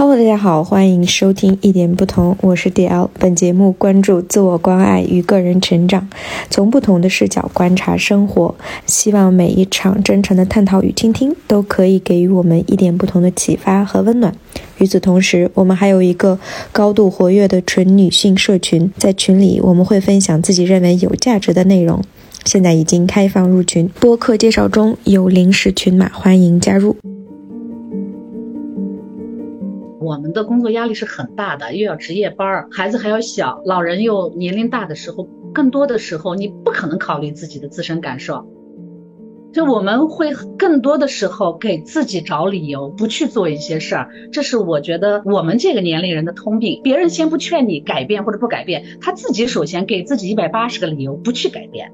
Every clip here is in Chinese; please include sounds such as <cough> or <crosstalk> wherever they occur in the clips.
Hello，大家好，欢迎收听一点不同，我是 DL。本节目关注自我关爱与个人成长，从不同的视角观察生活，希望每一场真诚的探讨与倾听都可以给予我们一点不同的启发和温暖。与此同时，我们还有一个高度活跃的纯女性社群，在群里我们会分享自己认为有价值的内容。现在已经开放入群，播客介绍中有临时群码，欢迎加入。我们的工作压力是很大的，又要值夜班，孩子还要小，老人又年龄大的时候，更多的时候你不可能考虑自己的自身感受，就我们会更多的时候给自己找理由，不去做一些事儿，这是我觉得我们这个年龄人的通病。别人先不劝你改变或者不改变，他自己首先给自己一百八十个理由不去改变。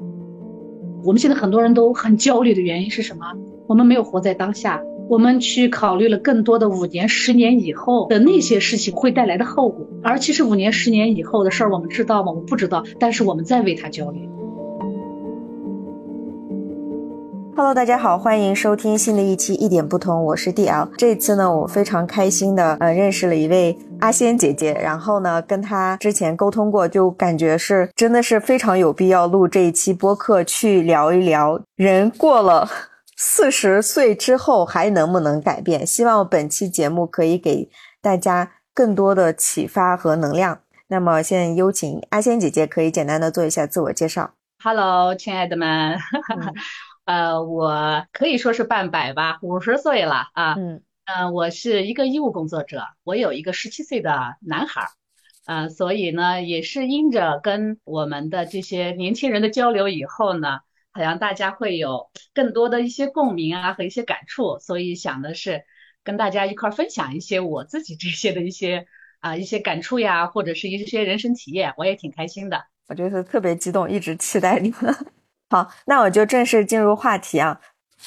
我们现在很多人都很焦虑的原因是什么？我们没有活在当下。我们去考虑了更多的五年、十年以后的那些事情会带来的后果，而其实五年、十年以后的事儿，我们知道吗？我们不知道，但是我们在为他焦虑。Hello，大家好，欢迎收听新的一期一点不同，我是 DL。这次呢，我非常开心的呃认识了一位阿仙姐姐，然后呢跟她之前沟通过，就感觉是真的是非常有必要录这一期播客，去聊一聊人过了。四十岁之后还能不能改变？希望本期节目可以给大家更多的启发和能量。那么，现在有请阿仙姐姐，可以简单的做一下自我介绍。Hello，亲爱的们，<laughs> 呃，我可以说是半百吧，五十岁了啊。嗯嗯，我是一个医务工作者，我有一个十七岁的男孩儿，呃，所以呢，也是因着跟我们的这些年轻人的交流以后呢。好像大家会有更多的一些共鸣啊和一些感触，所以想的是跟大家一块分享一些我自己这些的一些 <laughs> 啊一些感触呀，或者是一些人生体验，我也挺开心的。我就是特别激动，一直期待你们。<laughs> 好，那我就正式进入话题啊。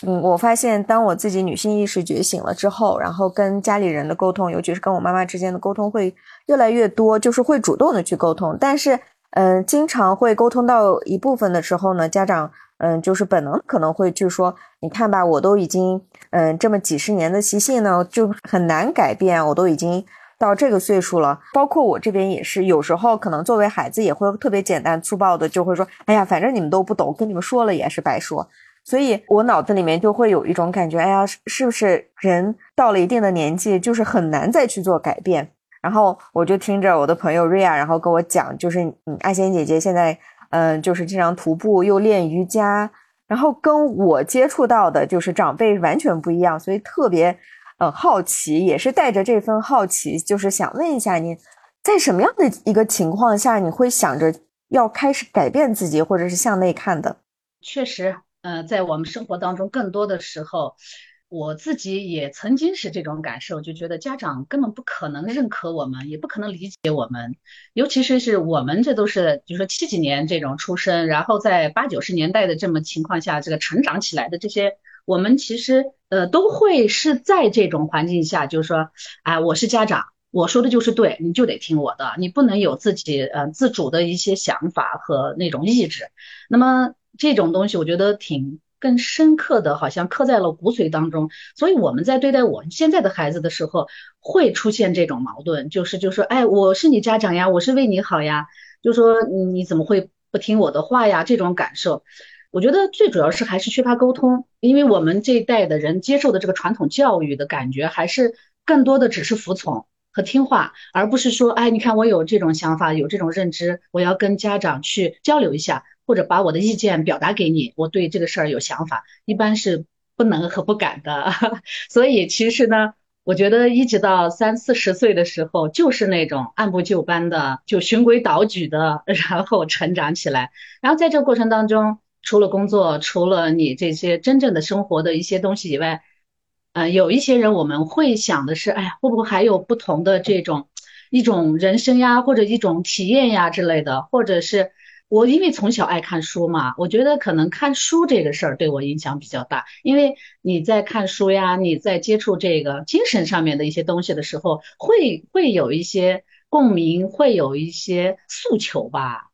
嗯，我发现当我自己女性意识觉醒了之后，然后跟家里人的沟通，尤其是跟我妈妈之间的沟通会越来越多，就是会主动的去沟通。但是，嗯，经常会沟通到一部分的时候呢，家长。嗯，就是本能可能会就说，你看吧，我都已经嗯这么几十年的习性呢，就很难改变。我都已经到这个岁数了，包括我这边也是，有时候可能作为孩子也会特别简单粗暴的就会说，哎呀，反正你们都不懂，跟你们说了也是白说。所以我脑子里面就会有一种感觉，哎呀，是不是人到了一定的年纪，就是很难再去做改变？然后我就听着我的朋友瑞亚，然后跟我讲，就是嗯，爱仙姐姐现在。嗯，就是经常徒步又练瑜伽，然后跟我接触到的就是长辈完全不一样，所以特别嗯好奇，也是带着这份好奇，就是想问一下您，在什么样的一个情况下你会想着要开始改变自己，或者是向内看的？确实，嗯，在我们生活当中，更多的时候。我自己也曾经是这种感受，就觉得家长根本不可能认可我们，也不可能理解我们，尤其是是我们这都是，就说七几年这种出生，然后在八九十年代的这么情况下，这个成长起来的这些，我们其实呃都会是在这种环境下，就是说，哎，我是家长，我说的就是对，你就得听我的，你不能有自己呃自主的一些想法和那种意志。那么这种东西，我觉得挺。更深刻的好像刻在了骨髓当中，所以我们在对待我们现在的孩子的时候，会出现这种矛盾，就是就说，哎，我是你家长呀，我是为你好呀，就说你怎么会不听我的话呀？这种感受，我觉得最主要是还是缺乏沟通，因为我们这一代的人接受的这个传统教育的感觉，还是更多的只是服从和听话，而不是说，哎，你看我有这种想法，有这种认知，我要跟家长去交流一下。或者把我的意见表达给你，我对这个事儿有想法，一般是不能和不敢的。<laughs> 所以其实呢，我觉得一直到三四十岁的时候，就是那种按部就班的，就循规蹈矩的，<laughs> 然后成长起来。然后在这个过程当中，除了工作，除了你这些真正的生活的一些东西以外，嗯，有一些人我们会想的是，哎呀，会不会还有不同的这种一种人生呀，或者一种体验呀之类的，或者是。我因为从小爱看书嘛，我觉得可能看书这个事儿对我影响比较大。因为你在看书呀，你在接触这个精神上面的一些东西的时候，会会有一些共鸣，会有一些诉求吧。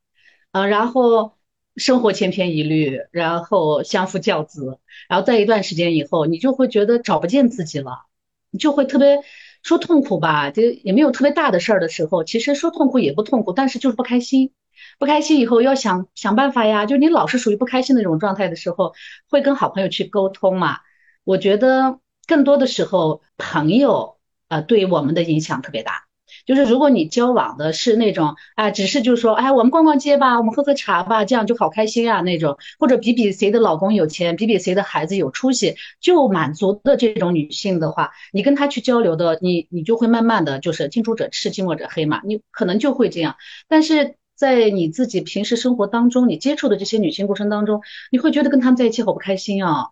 嗯，然后生活千篇一律，然后相夫教子，然后在一段时间以后，你就会觉得找不见自己了，你就会特别说痛苦吧，就也没有特别大的事儿的时候，其实说痛苦也不痛苦，但是就是不开心。不开心以后要想想办法呀，就你老是属于不开心的那种状态的时候，会跟好朋友去沟通嘛。我觉得更多的时候，朋友呃对我们的影响特别大。就是如果你交往的是那种啊，只是就是说，哎，我们逛逛街吧，我们喝喝茶吧，这样就好开心啊那种，或者比比谁的老公有钱，比比谁的孩子有出息，就满足的这种女性的话，你跟她去交流的，你你就会慢慢的就是近朱者赤，近墨者黑嘛，你可能就会这样。但是在你自己平时生活当中，你接触的这些女性过程当中，你会觉得跟她们在一起好不开心啊，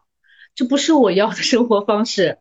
这不是我要的生活方式，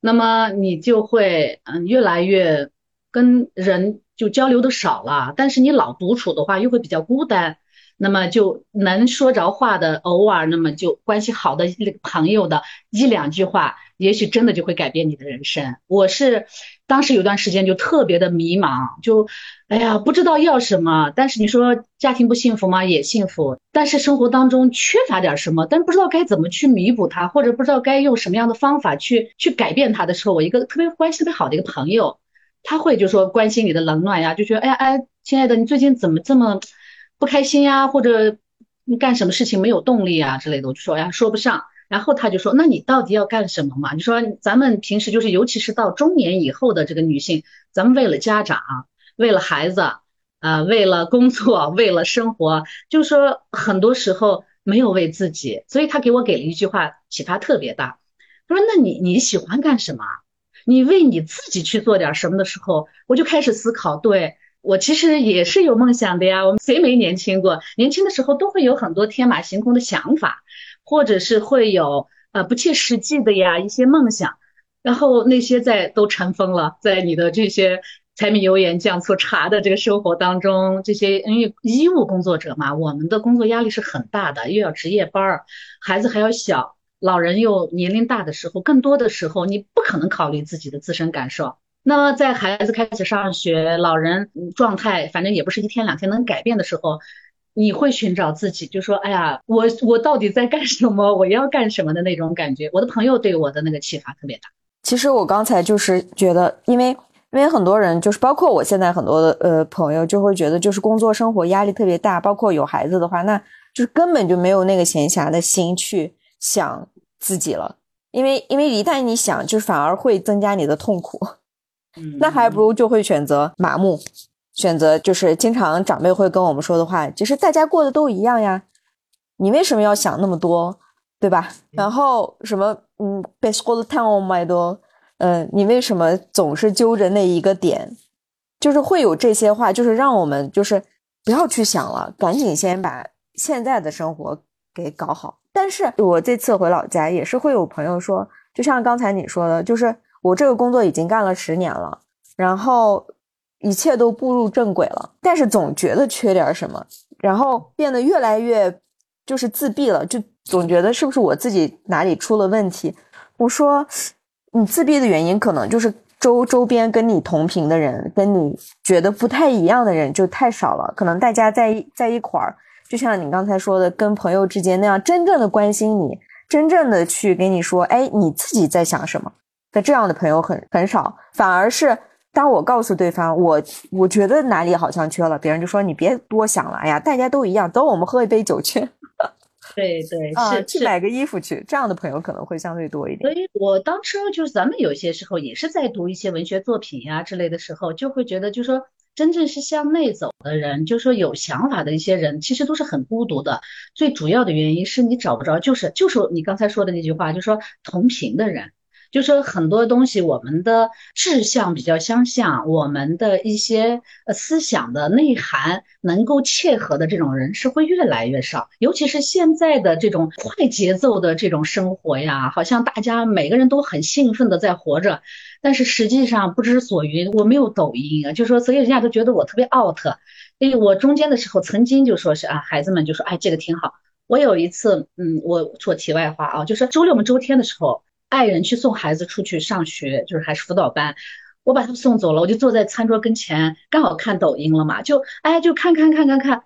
那么你就会嗯越来越。跟人就交流的少了，但是你老独处的话又会比较孤单，那么就能说着话的，偶尔那么就关系好的朋友的一两句话，也许真的就会改变你的人生。我是当时有段时间就特别的迷茫，就哎呀不知道要什么，但是你说家庭不幸福吗？也幸福，但是生活当中缺乏点什么，但不知道该怎么去弥补它，或者不知道该用什么样的方法去去改变它的时候，我一个特别关系特别好的一个朋友。他会就说关心你的冷暖呀，就觉得哎呀哎，亲爱的，你最近怎么这么不开心呀？或者你干什么事情没有动力啊之类的，我就说呀说不上。然后他就说，那你到底要干什么嘛？你说咱们平时就是，尤其是到中年以后的这个女性，咱们为了家长，为了孩子，呃，为了工作，<laughs> 为了生活，就是说很多时候没有为自己。所以他给我给了一句话，启发特别大。他说，那你你喜欢干什么？你为你自己去做点什么的时候，我就开始思考，对我其实也是有梦想的呀。我们谁没年轻过？年轻的时候都会有很多天马行空的想法，或者是会有呃不切实际的呀一些梦想，然后那些在都尘封了，在你的这些柴米油盐酱醋茶的这个生活当中，这些因为医务工作者嘛，我们的工作压力是很大的，又要值夜班儿，孩子还要小。老人又年龄大的时候，更多的时候你不可能考虑自己的自身感受。那么在孩子开始上学，老人状态反正也不是一天两天能改变的时候，你会寻找自己，就说哎呀，我我到底在干什么？我要干什么的那种感觉。我的朋友对我的那个启发特别大。其实我刚才就是觉得，因为因为很多人就是包括我现在很多的呃朋友就会觉得，就是工作生活压力特别大，包括有孩子的话，那就是根本就没有那个闲暇的心去想。自己了，因为因为一旦你想，就是反而会增加你的痛苦，那还不如就会选择麻木，选择就是经常长辈会跟我们说的话，就是大家过得都一样呀，你为什么要想那么多，对吧？然后什么嗯，best of the time 买多，嗯，你为什么总是揪着那一个点？就是会有这些话，就是让我们就是不要去想了，赶紧先把现在的生活给搞好。但是我这次回老家也是会有朋友说，就像刚才你说的，就是我这个工作已经干了十年了，然后一切都步入正轨了，但是总觉得缺点什么，然后变得越来越就是自闭了，就总觉得是不是我自己哪里出了问题？我说，你自闭的原因可能就是周周边跟你同频的人，跟你觉得不太一样的人就太少了，可能大家在在一块儿。就像你刚才说的，跟朋友之间那样真正的关心你，真正的去给你说，哎，你自己在想什么？那这样的朋友很很少，反而是当我告诉对方，我我觉得哪里好像缺了，别人就说你别多想了，哎呀，大家都一样，走，我们喝一杯酒去。<laughs> 对对，是去买个衣服去，这样的朋友可能会相对多一点。所以我当初就是咱们有些时候也是在读一些文学作品呀之类的时候，就会觉得，就说。真正是向内走的人，就是说有想法的一些人，其实都是很孤独的。最主要的原因是你找不着，就是就是你刚才说的那句话，就是说同频的人。就说很多东西，我们的志向比较相像，我们的一些思想的内涵能够切合的这种人是会越来越少。尤其是现在的这种快节奏的这种生活呀，好像大家每个人都很兴奋的在活着，但是实际上不知所云。我没有抖音啊，就说所以人家都觉得我特别 out。哎，我中间的时候曾经就说是啊，孩子们就说哎这个挺好。我有一次，嗯，我说题外话啊，就是周六我们周天的时候。爱人去送孩子出去上学，就是还是辅导班，我把他们送走了，我就坐在餐桌跟前，刚好看抖音了嘛，就哎就看看看看看，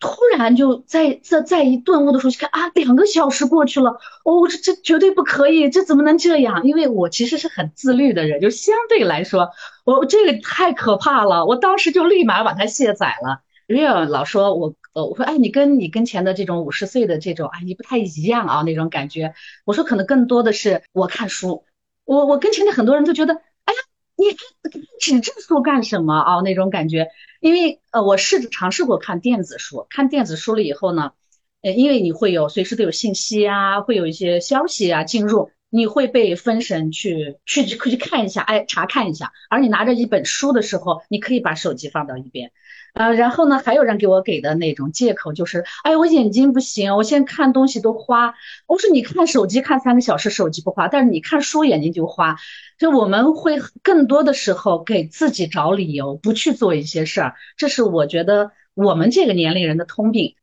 突然就在在在一顿悟的时候，就看啊，两个小时过去了，哦，这这绝对不可以，这怎么能这样？因为我其实是很自律的人，就相对来说，我这个太可怕了，我当时就立马把它卸载了。Real 老说我呃，我说哎，你跟你跟前的这种五十岁的这种，哎，你不太一样啊，那种感觉。我说可能更多的是我看书，我我跟前的很多人都觉得，哎呀，你看纸质书干什么啊？那种感觉。因为呃，我试着尝试过看电子书，看电子书了以后呢，呃，因为你会有随时都有信息啊，会有一些消息啊进入，你会被分神去去去去看一下，哎，查看一下。而你拿着一本书的时候，你可以把手机放到一边。呃，然后呢，还有人给我给的那种借口就是，哎，我眼睛不行，我现在看东西都花。我说你看手机看三个小时，手机不花，但是你看书眼睛就花。就我们会更多的时候给自己找理由，不去做一些事儿，这是我觉得我们这个年龄人的通病。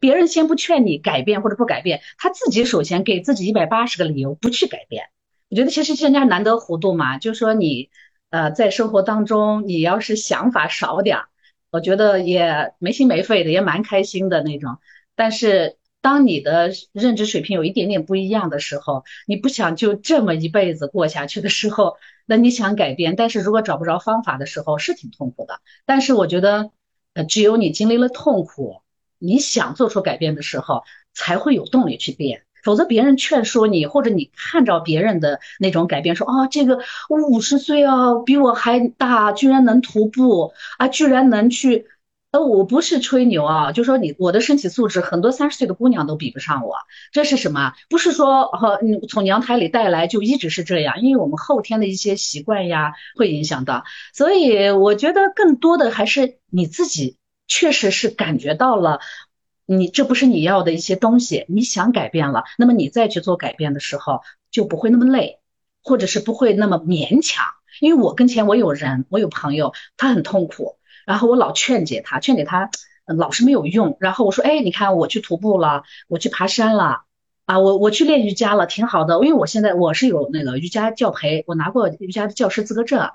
别人先不劝你改变或者不改变，他自己首先给自己一百八十个理由不去改变。我觉得其实现在难得糊涂嘛，就说你，呃，在生活当中你要是想法少点儿。我觉得也没心没肺的，也蛮开心的那种。但是当你的认知水平有一点点不一样的时候，你不想就这么一辈子过下去的时候，那你想改变，但是如果找不着方法的时候，是挺痛苦的。但是我觉得，呃，只有你经历了痛苦，你想做出改变的时候，才会有动力去变。否则别人劝说你，或者你看着别人的那种改变，说啊，这个我五十岁啊，比我还大，居然能徒步啊，居然能去，呃，我不是吹牛啊，就说你我的身体素质，很多三十岁的姑娘都比不上我。这是什么？不是说和你从娘胎里带来就一直是这样，因为我们后天的一些习惯呀会影响到。所以我觉得更多的还是你自己确实是感觉到了。你这不是你要的一些东西，你想改变了，那么你再去做改变的时候就不会那么累，或者是不会那么勉强。因为我跟前我有人，我有朋友，他很痛苦，然后我老劝解他，劝解他老是没有用。然后我说，哎，你看我去徒步了，我去爬山了，啊，我我去练瑜伽了，挺好的。因为我现在我是有那个瑜伽教培，我拿过瑜伽的教师资格证，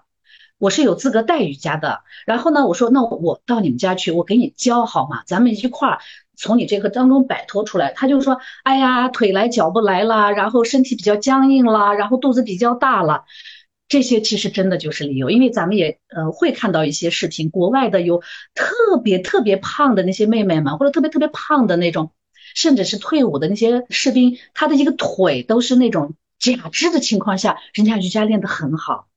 我是有资格带瑜伽的。然后呢，我说那我到你们家去，我给你教好吗？咱们一块儿。从你这个当中摆脱出来，他就说：“哎呀，腿来脚不来了，然后身体比较僵硬了，然后肚子比较大了。”这些其实真的就是理由，因为咱们也呃会看到一些视频，国外的有特别特别胖的那些妹妹们，或者特别特别胖的那种，甚至是退伍的那些士兵，他的一个腿都是那种假肢的情况下，人家瑜伽练得很好。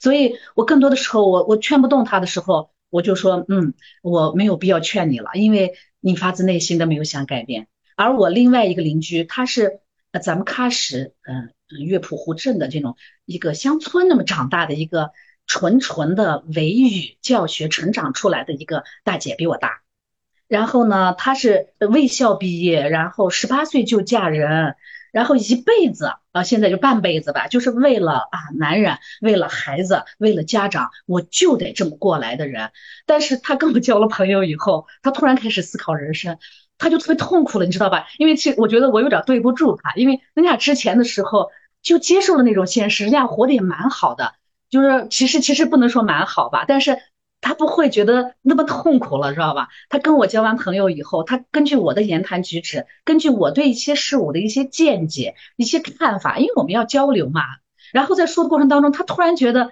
所以我更多的时候，我我劝不动他的时候，我就说：“嗯，我没有必要劝你了，因为。”你发自内心的没有想改变，而我另外一个邻居，他是呃咱们喀什，嗯乐普湖镇的这种一个乡村那么长大的一个纯纯的维语教学成长出来的一个大姐，比我大。然后呢，她是卫校毕业，然后十八岁就嫁人，然后一辈子啊，现在就半辈子吧，就是为了啊男人，为了孩子，为了家长，我就得这么过来的人。但是他跟我交了朋友以后，他突然开始思考人生，他就特别痛苦了，你知道吧？因为其实我觉得我有点对不住他，因为人家之前的时候就接受了那种现实，人家活得也蛮好的，就是其实其实不能说蛮好吧，但是。他不会觉得那么痛苦了，知道吧？他跟我交完朋友以后，他根据我的言谈举止，根据我对一些事物的一些见解、一些看法，因为我们要交流嘛。然后在说的过程当中，他突然觉得，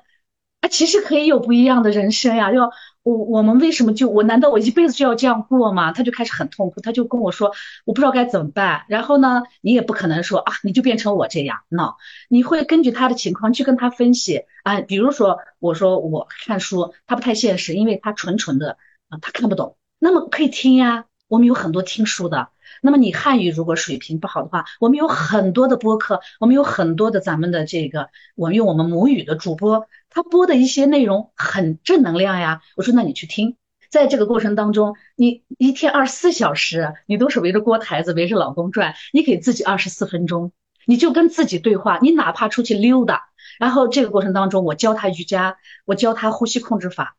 啊，其实可以有不一样的人生呀，要。我我们为什么就我难道我一辈子就要这样过吗？他就开始很痛苦，他就跟我说，我不知道该怎么办。然后呢，你也不可能说啊，你就变成我这样，no，你会根据他的情况去跟他分析啊。比如说，我说我看书，他不太现实，因为他纯纯的啊，他看不懂。那么可以听呀，我们有很多听书的。那么你汉语如果水平不好的话，我们有很多的播客，我们有很多的咱们的这个，我们用我们母语的主播。他播的一些内容很正能量呀，我说那你去听，在这个过程当中，你一天二十四小时，你都是围着锅台子围着老公转，你给自己二十四分钟，你就跟自己对话，你哪怕出去溜达，然后这个过程当中，我教他瑜伽，我教他呼吸控制法，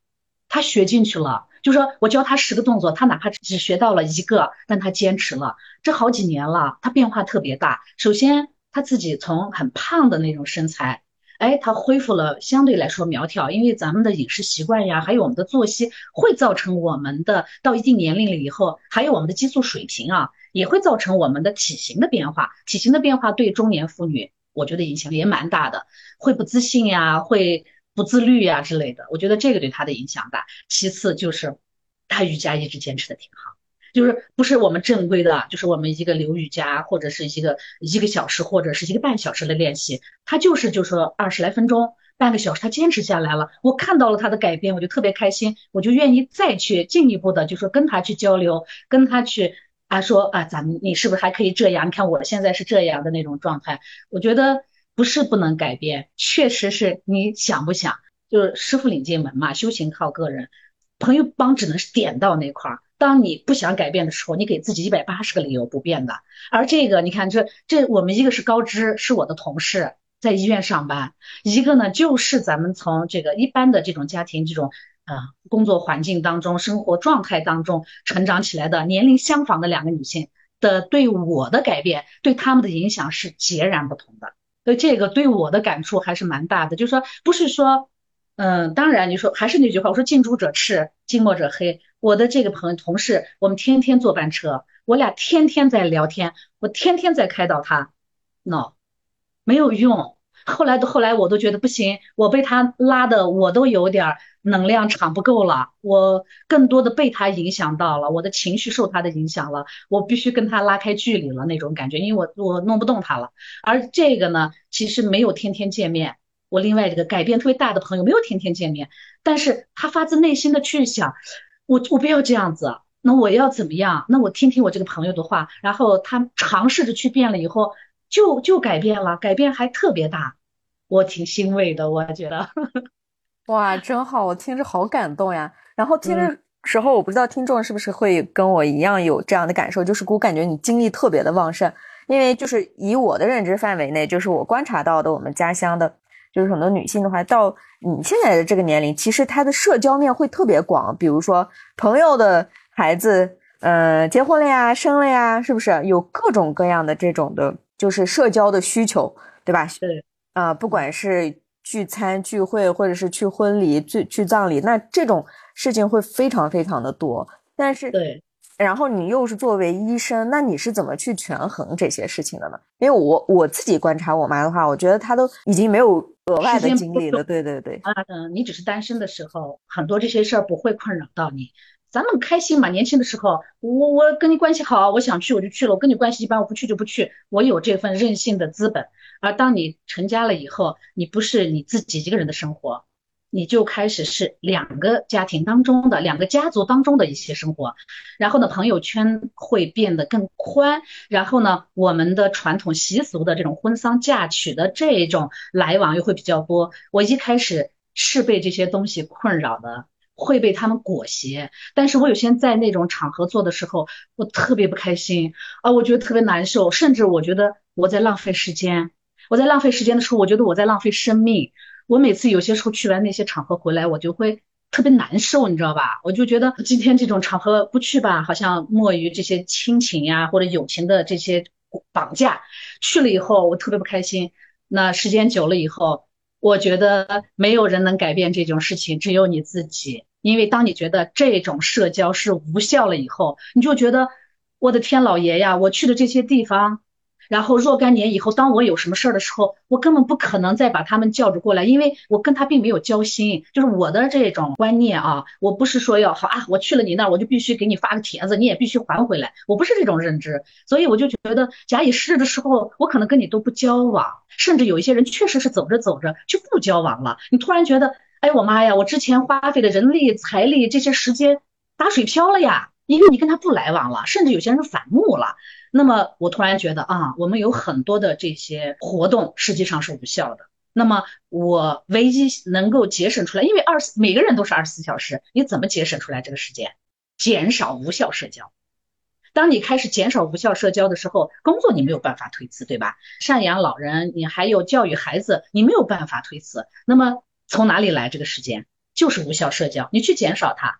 他学进去了，就说我教他十个动作，他哪怕只学到了一个，但他坚持了，这好几年了，他变化特别大。首先他自己从很胖的那种身材。哎，他恢复了相对来说苗条，因为咱们的饮食习惯呀，还有我们的作息，会造成我们的到一定年龄了以后，还有我们的激素水平啊，也会造成我们的体型的变化。体型的变化对中年妇女，我觉得影响也蛮大的，会不自信呀，会不自律呀之类的。我觉得这个对她的影响大。其次就是她瑜伽一直坚持的挺好。就是不是我们正规的，就是我们一个流瑜伽或者是一个一个小时或者是一个半小时的练习，他就是就说二十来分钟，半个小时，他坚持下来了，我看到了他的改变，我就特别开心，我就愿意再去进一步的，就说跟他去交流，跟他去啊说啊，咱们你是不是还可以这样？你看我现在是这样的那种状态，我觉得不是不能改变，确实是你想不想，就是师傅领进门嘛，修行靠个人，朋友帮只能是点到那块儿。当你不想改变的时候，你给自己一百八十个理由不变的。而这个，你看这这，我们一个是高知，是我的同事，在医院上班；一个呢，就是咱们从这个一般的这种家庭、这种啊工作环境当中、生活状态当中成长起来的，年龄相仿的两个女性的，对我的改变，对他们的影响是截然不同的。所以这个对我的感触还是蛮大的。就是说，不是说，嗯，当然你说还是那句话，我说近朱者赤，近墨者黑。我的这个朋同事，我们天天坐班车，我俩天天在聊天，我天天在开导他，no，没有用。后来的后来，我都觉得不行，我被他拉的，我都有点能量场不够了，我更多的被他影响到了，我的情绪受他的影响了，我必须跟他拉开距离了那种感觉，因为我我弄不动他了。而这个呢，其实没有天天见面，我另外这个改变特别大的朋友没有天天见面，但是他发自内心的去想。我我不要这样子，那我要怎么样？那我听听我这个朋友的话，然后他尝试着去变了以后，就就改变了，改变还特别大，我挺欣慰的，我觉得。<laughs> 哇，真好，我听着好感动呀。然后听着时候，我不知道听众是不是会跟我一样有这样的感受，就是我感觉你精力特别的旺盛，因为就是以我的认知范围内，就是我观察到的我们家乡的。就是很多女性的话，到你现在的这个年龄，其实她的社交面会特别广。比如说朋友的孩子，呃，结婚了呀，生了呀，是不是有各种各样的这种的，就是社交的需求，对吧？是啊，不管是聚餐聚会，或者是去婚礼、去去葬礼，那这种事情会非常非常的多。但是对。然后你又是作为医生，那你是怎么去权衡这些事情的呢？因为我我自己观察我妈的话，我觉得她都已经没有额外的精力了。对对对。啊，嗯，你只是单身的时候，很多这些事儿不会困扰到你。咱们开心嘛，年轻的时候，我我跟你关系好，我想去我就去了；我跟你关系一般，我不去就不去。我有这份任性的资本。而当你成家了以后，你不是你自己一个人的生活。你就开始是两个家庭当中的两个家族当中的一些生活，然后呢，朋友圈会变得更宽，然后呢，我们的传统习俗的这种婚丧嫁娶的这种来往又会比较多。我一开始是被这些东西困扰的，会被他们裹挟，但是我有些在那种场合做的时候，我特别不开心啊，我觉得特别难受，甚至我觉得我在浪费时间，我在浪费时间的时候，我觉得我在浪费生命。我每次有些时候去完那些场合回来，我就会特别难受，你知道吧？我就觉得今天这种场合不去吧，好像莫于这些亲情呀或者友情的这些绑架。去了以后，我特别不开心。那时间久了以后，我觉得没有人能改变这种事情，只有你自己。因为当你觉得这种社交是无效了以后，你就觉得我的天老爷呀，我去的这些地方。然后若干年以后，当我有什么事儿的时候，我根本不可能再把他们叫着过来，因为我跟他并没有交心。就是我的这种观念啊，我不是说要好啊，我去了你那儿，我就必须给你发个帖子，你也必须还回来，我不是这种认知。所以我就觉得，假以时日的时候，我可能跟你都不交往，甚至有一些人确实是走着走着就不交往了。你突然觉得，哎，我妈呀，我之前花费的人力、财力这些时间打水漂了呀，因为你跟他不来往了，甚至有些人反目了。那么我突然觉得啊，我们有很多的这些活动实际上是无效的。那么我唯一能够节省出来，因为二每个人都是二十四小时，你怎么节省出来这个时间？减少无效社交。当你开始减少无效社交的时候，工作你没有办法推辞，对吧？赡养老人，你还有教育孩子，你没有办法推辞。那么从哪里来这个时间？就是无效社交，你去减少它，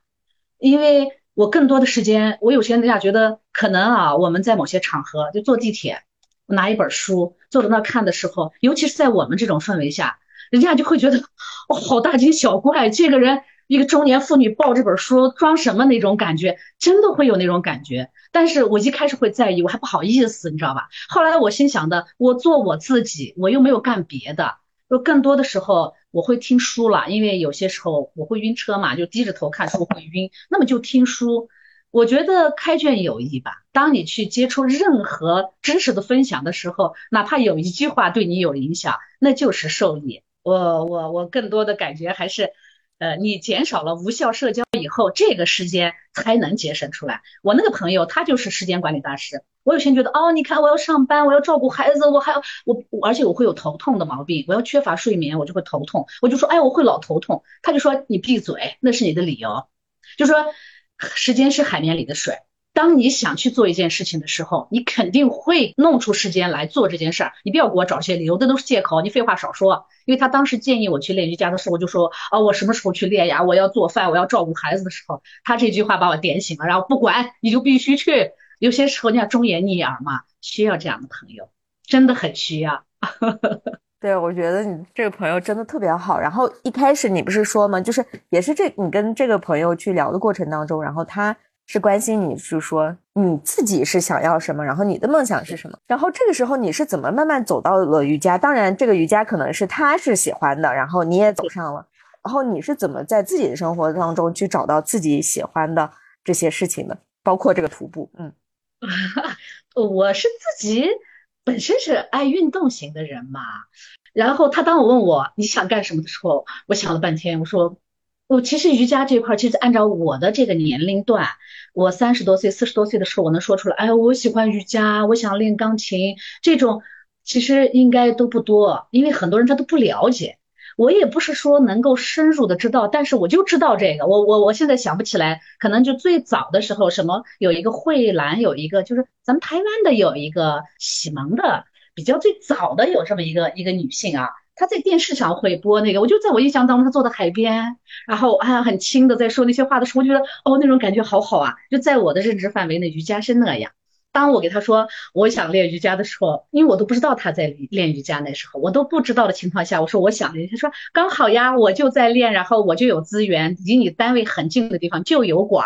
因为。我更多的时间，我有些人家觉得可能啊，我们在某些场合就坐地铁，拿一本书坐在那看的时候，尤其是在我们这种氛围下，人家就会觉得哦，好大惊小怪，这个人一个中年妇女抱这本书装什么那种感觉，真的会有那种感觉。但是我一开始会在意，我还不好意思，你知道吧？后来我心想的，我做我自己，我又没有干别的，就更多的时候我会听书了，因为有些时候我会晕车嘛，就低着头看书会晕，那么就听书。我觉得开卷有益吧。当你去接触任何知识的分享的时候，哪怕有一句话对你有影响，那就是受益。我我我更多的感觉还是，呃，你减少了无效社交以后，这个时间才能节省出来。我那个朋友他就是时间管理大师。我有些觉得哦，你看我要上班，我要照顾孩子，我还要我，而且我会有头痛的毛病，我要缺乏睡眠，我就会头痛。我就说，哎，我会老头痛。他就说你闭嘴，那是你的理由。就说。时间是海绵里的水。当你想去做一件事情的时候，你肯定会弄出时间来做这件事儿。你不要给我找些理由，那都是借口。你废话少说。因为他当时建议我去练瑜伽的时候，我就说啊，我什么时候去练呀？我要做饭，我要照顾孩子的时候，他这句话把我点醒了。然后不管你就必须去。有些时候你要忠言逆耳嘛，需要这样的朋友，真的很需要。<laughs> 对，我觉得你这个朋友真的特别好。然后一开始你不是说吗？就是也是这你跟这个朋友去聊的过程当中，然后他是关心你，是说你自己是想要什么，然后你的梦想是什么。然后这个时候你是怎么慢慢走到了瑜伽？当然，这个瑜伽可能是他是喜欢的，然后你也走上了。然后你是怎么在自己的生活当中去找到自己喜欢的这些事情的？包括这个徒步，嗯，<laughs> 我是自己本身是爱运动型的人嘛。然后他当我问我你想干什么的时候，我想了半天，我说我其实瑜伽这块，其实按照我的这个年龄段，我三十多岁、四十多岁的时候，我能说出来，哎，我喜欢瑜伽，我想练钢琴，这种其实应该都不多，因为很多人他都不了解。我也不是说能够深入的知道，但是我就知道这个，我我我现在想不起来，可能就最早的时候，什么有一个慧兰，有一个就是咱们台湾的有一个启蒙的。比较最早的有这么一个一个女性啊，他在电视上会播那个，我就在我印象当中，他坐在海边，然后啊很轻的在说那些话的时候，我觉得哦那种感觉好好啊，就在我的认知范围内，瑜伽是那样。当我给他说我想练瑜伽的时候，因为我都不知道他在练瑜伽，那时候我都不知道的情况下，我说我想练，他说刚好呀，我就在练，然后我就有资源，离你单位很近的地方就有馆，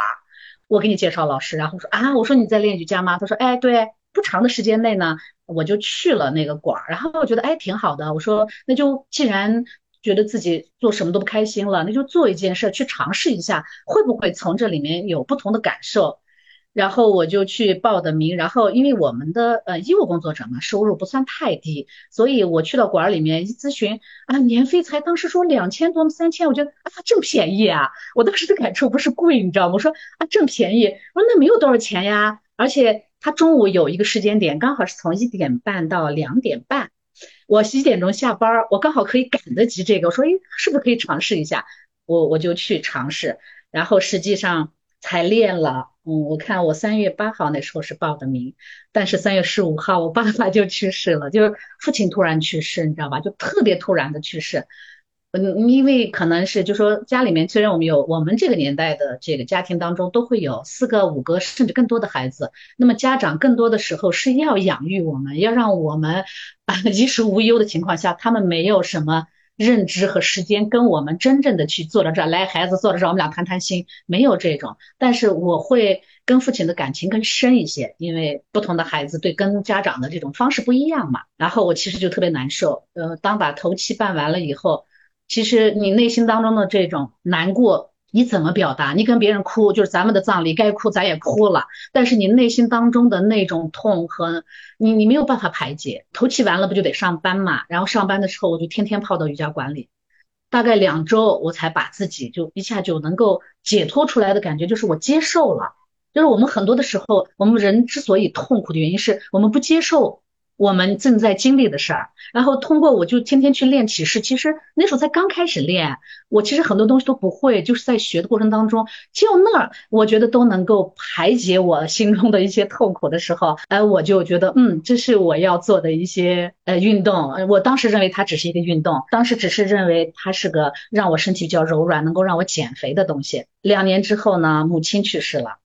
我给你介绍老师，然后说啊，我说你在练瑜伽吗？他说哎对。不长的时间内呢，我就去了那个馆儿，然后我觉得哎挺好的，我说那就既然觉得自己做什么都不开心了，那就做一件事去尝试一下，会不会从这里面有不同的感受？然后我就去报的名，然后因为我们的呃医务工作者嘛，收入不算太低，所以我去到馆儿里面一咨询啊，年费才当时说两千多三千，我觉得啊这么便宜啊，我当时的感受不是贵，你知道吗？我说啊这么便宜，我说那没有多少钱呀，而且。他中午有一个时间点，刚好是从一点半到两点半，我十一点钟下班，我刚好可以赶得及这个。我说，哎，是不是可以尝试一下？我我就去尝试，然后实际上才练了。嗯，我看我三月八号那时候是报的名，但是三月十五号我爸爸就去世了，就是父亲突然去世，你知道吧？就特别突然的去世。嗯，因为可能是就说家里面虽然我们有我们这个年代的这个家庭当中都会有四个五个甚至更多的孩子，那么家长更多的时候是要养育我们，要让我们啊 <laughs> 衣食无忧的情况下，他们没有什么认知和时间跟我们真正的去坐到这儿来，孩子坐到这儿我们俩谈谈心，没有这种。但是我会跟父亲的感情更深一些，因为不同的孩子对跟家长的这种方式不一样嘛。然后我其实就特别难受，呃，当把头七办完了以后。其实你内心当中的这种难过，你怎么表达？你跟别人哭，就是咱们的葬礼该哭咱也哭了，但是你内心当中的那种痛和你你没有办法排解。头七完了不就得上班嘛？然后上班的时候我就天天泡到瑜伽馆里，大概两周我才把自己就一下就能够解脱出来的感觉，就是我接受了。就是我们很多的时候，我们人之所以痛苦的原因是我们不接受。我们正在经历的事儿，然后通过我就天天去练体式，其实那时候才刚开始练，我其实很多东西都不会，就是在学的过程当中，就那儿我觉得都能够排解我心中的一些痛苦的时候，哎，我就觉得嗯，这是我要做的一些呃运动。我当时认为它只是一个运动，当时只是认为它是个让我身体比较柔软，能够让我减肥的东西。两年之后呢，母亲去世了，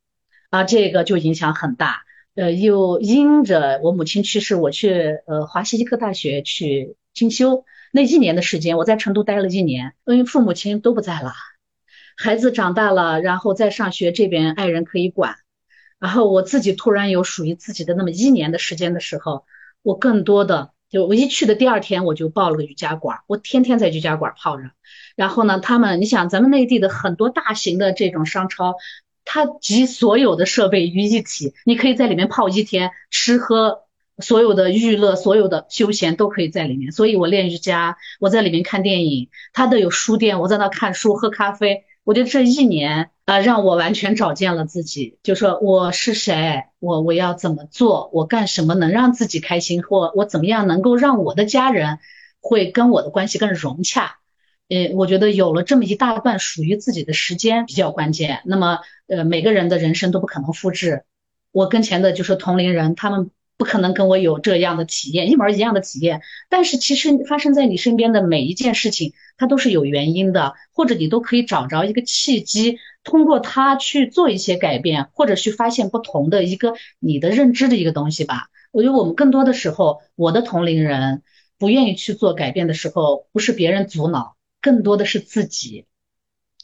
啊，这个就影响很大。呃，又因着我母亲去世，我去呃华西医科大学去进修，那一年的时间，我在成都待了一年，因为父母亲都不在了，孩子长大了，然后再上学，这边爱人可以管，然后我自己突然有属于自己的那么一年的时间的时候，我更多的就我一去的第二天我就报了个瑜伽馆，我天天在瑜伽馆泡着，然后呢，他们你想咱们内地的很多大型的这种商超，它集所有的设备于一体，你可以在里面泡一天，吃喝。所有的娱乐，所有的休闲都可以在里面，所以我练瑜伽，我在里面看电影，它都有书店，我在那看书喝咖啡。我觉得这一年啊，让我完全找见了自己，就说我是谁，我我要怎么做，我干什么能让自己开心，或我怎么样能够让我的家人会跟我的关系更融洽。呃，我觉得有了这么一大段属于自己的时间比较关键。那么，呃，每个人的人生都不可能复制，我跟前的就是同龄人，他们。不可能跟我有这样的体验，一模一样的体验。但是其实发生在你身边的每一件事情，它都是有原因的，或者你都可以找着一个契机，通过它去做一些改变，或者去发现不同的一个你的认知的一个东西吧。我觉得我们更多的时候，我的同龄人不愿意去做改变的时候，不是别人阻挠，更多的是自己，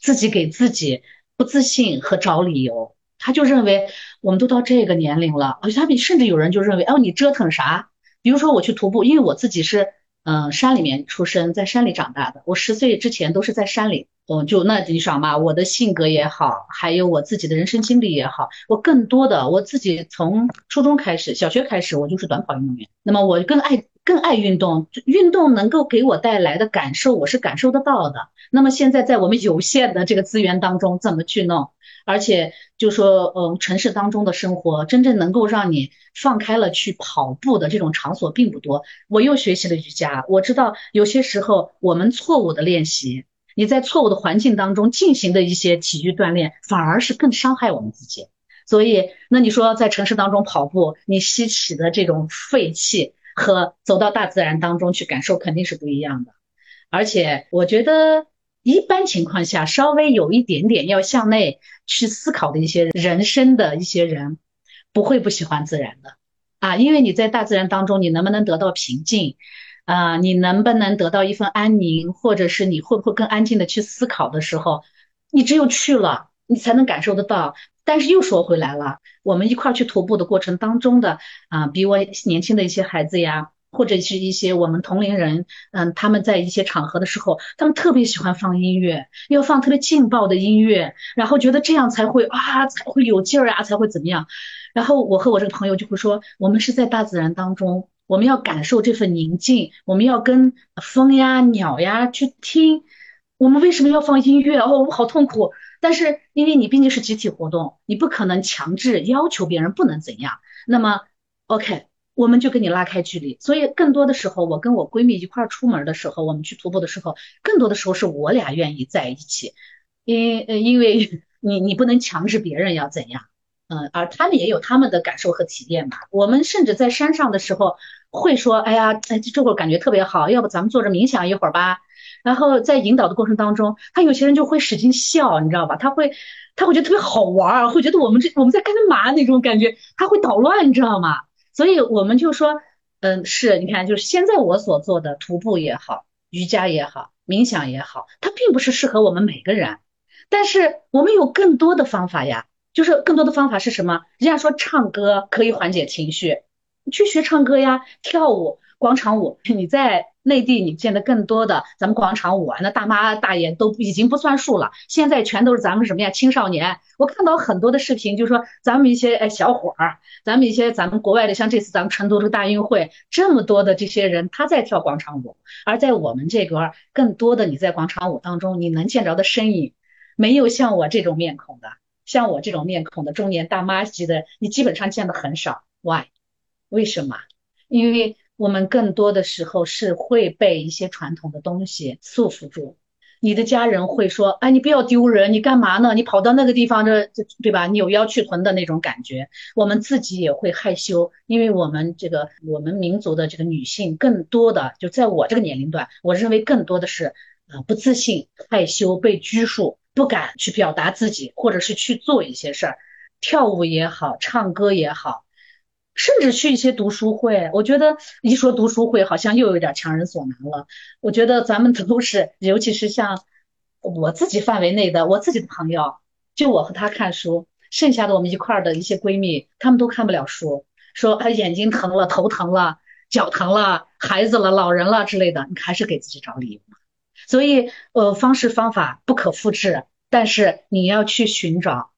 自己给自己不自信和找理由。他就认为我们都到这个年龄了，而且他们甚至有人就认为，哦，你折腾啥？比如说我去徒步，因为我自己是嗯山里面出生，在山里长大的，我十岁之前都是在山里，嗯，就那你想嘛，我的性格也好，还有我自己的人生经历也好，我更多的我自己从初中开始，小学开始，我就是短跑运动员。那么我更爱更爱运动，运动能够给我带来的感受，我是感受得到的。那么现在在我们有限的这个资源当中，怎么去弄？而且就说，嗯，城市当中的生活，真正能够让你放开了去跑步的这种场所并不多。我又学习了瑜伽，我知道有些时候我们错误的练习，你在错误的环境当中进行的一些体育锻炼，反而是更伤害我们自己。所以，那你说在城市当中跑步，你吸起的这种废气和走到大自然当中去感受肯定是不一样的。而且，我觉得。一般情况下，稍微有一点点要向内去思考的一些人生的一些人，不会不喜欢自然的啊，因为你在大自然当中，你能不能得到平静啊？你能不能得到一份安宁，或者是你会不会更安静的去思考的时候，你只有去了，你才能感受得到。但是又说回来了，我们一块去徒步的过程当中的啊，比我年轻的一些孩子呀。或者是一些我们同龄人，嗯，他们在一些场合的时候，他们特别喜欢放音乐，要放特别劲爆的音乐，然后觉得这样才会啊，才会有劲儿啊，才会怎么样。然后我和我这个朋友就会说，我们是在大自然当中，我们要感受这份宁静，我们要跟风呀、鸟呀去听。我们为什么要放音乐？哦，我好痛苦。但是因为你毕竟是集体活动，你不可能强制要求别人不能怎样。那么，OK。我们就跟你拉开距离，所以更多的时候，我跟我闺蜜一块出门的时候，我们去徒步的时候，更多的时候是我俩愿意在一起，因呃，因为 <laughs> 你你不能强制别人要怎样，嗯，而他们也有他们的感受和体验嘛。我们甚至在山上的时候会说，哎呀，哎，这会儿感觉特别好，要不咱们坐着冥想一会儿吧。然后在引导的过程当中，他有些人就会使劲笑，你知道吧？他会他会觉得特别好玩，会觉得我们这我们在干嘛那种感觉，他会捣乱，你知道吗？所以我们就说，嗯，是你看，就是现在我所做的徒步也好，瑜伽也好，冥想也好，它并不是适合我们每个人，但是我们有更多的方法呀。就是更多的方法是什么？人家说唱歌可以缓解情绪，你去学唱歌呀，跳舞。广场舞，你在内地你见的更多的，咱们广场舞啊，那大妈大爷都已经不算数了。现在全都是咱们什么呀，青少年。我看到很多的视频，就说咱们一些哎小伙儿，咱们一些咱们国外的，像这次咱们成都这个大运会，这么多的这些人他在跳广场舞，而在我们这边，更多的你在广场舞当中你能见着的身影，没有像我这种面孔的，像我这种面孔的中年大妈级的，你基本上见的很少。Why？为什么？因为。我们更多的时候是会被一些传统的东西束缚住。你的家人会说：“哎，你不要丢人，你干嘛呢？你跑到那个地方，这这对吧？扭腰去臀的那种感觉。”我们自己也会害羞，因为我们这个我们民族的这个女性，更多的就在我这个年龄段，我认为更多的是呃不自信、害羞、被拘束，不敢去表达自己，或者是去做一些事儿，跳舞也好，唱歌也好。甚至去一些读书会。我觉得一说读书会，好像又有点强人所难了。我觉得咱们都是，<laughs> 尤其是像我自己范围内的我自己的朋友，就我和他看书，剩下的我们一块儿的一些闺蜜，她们都看不了书，说哎眼睛疼了，头疼了，脚疼了，孩子了，老人了之类的，你还是给自己找理由。所以呃，方式方法不可复制，但是你要去寻找。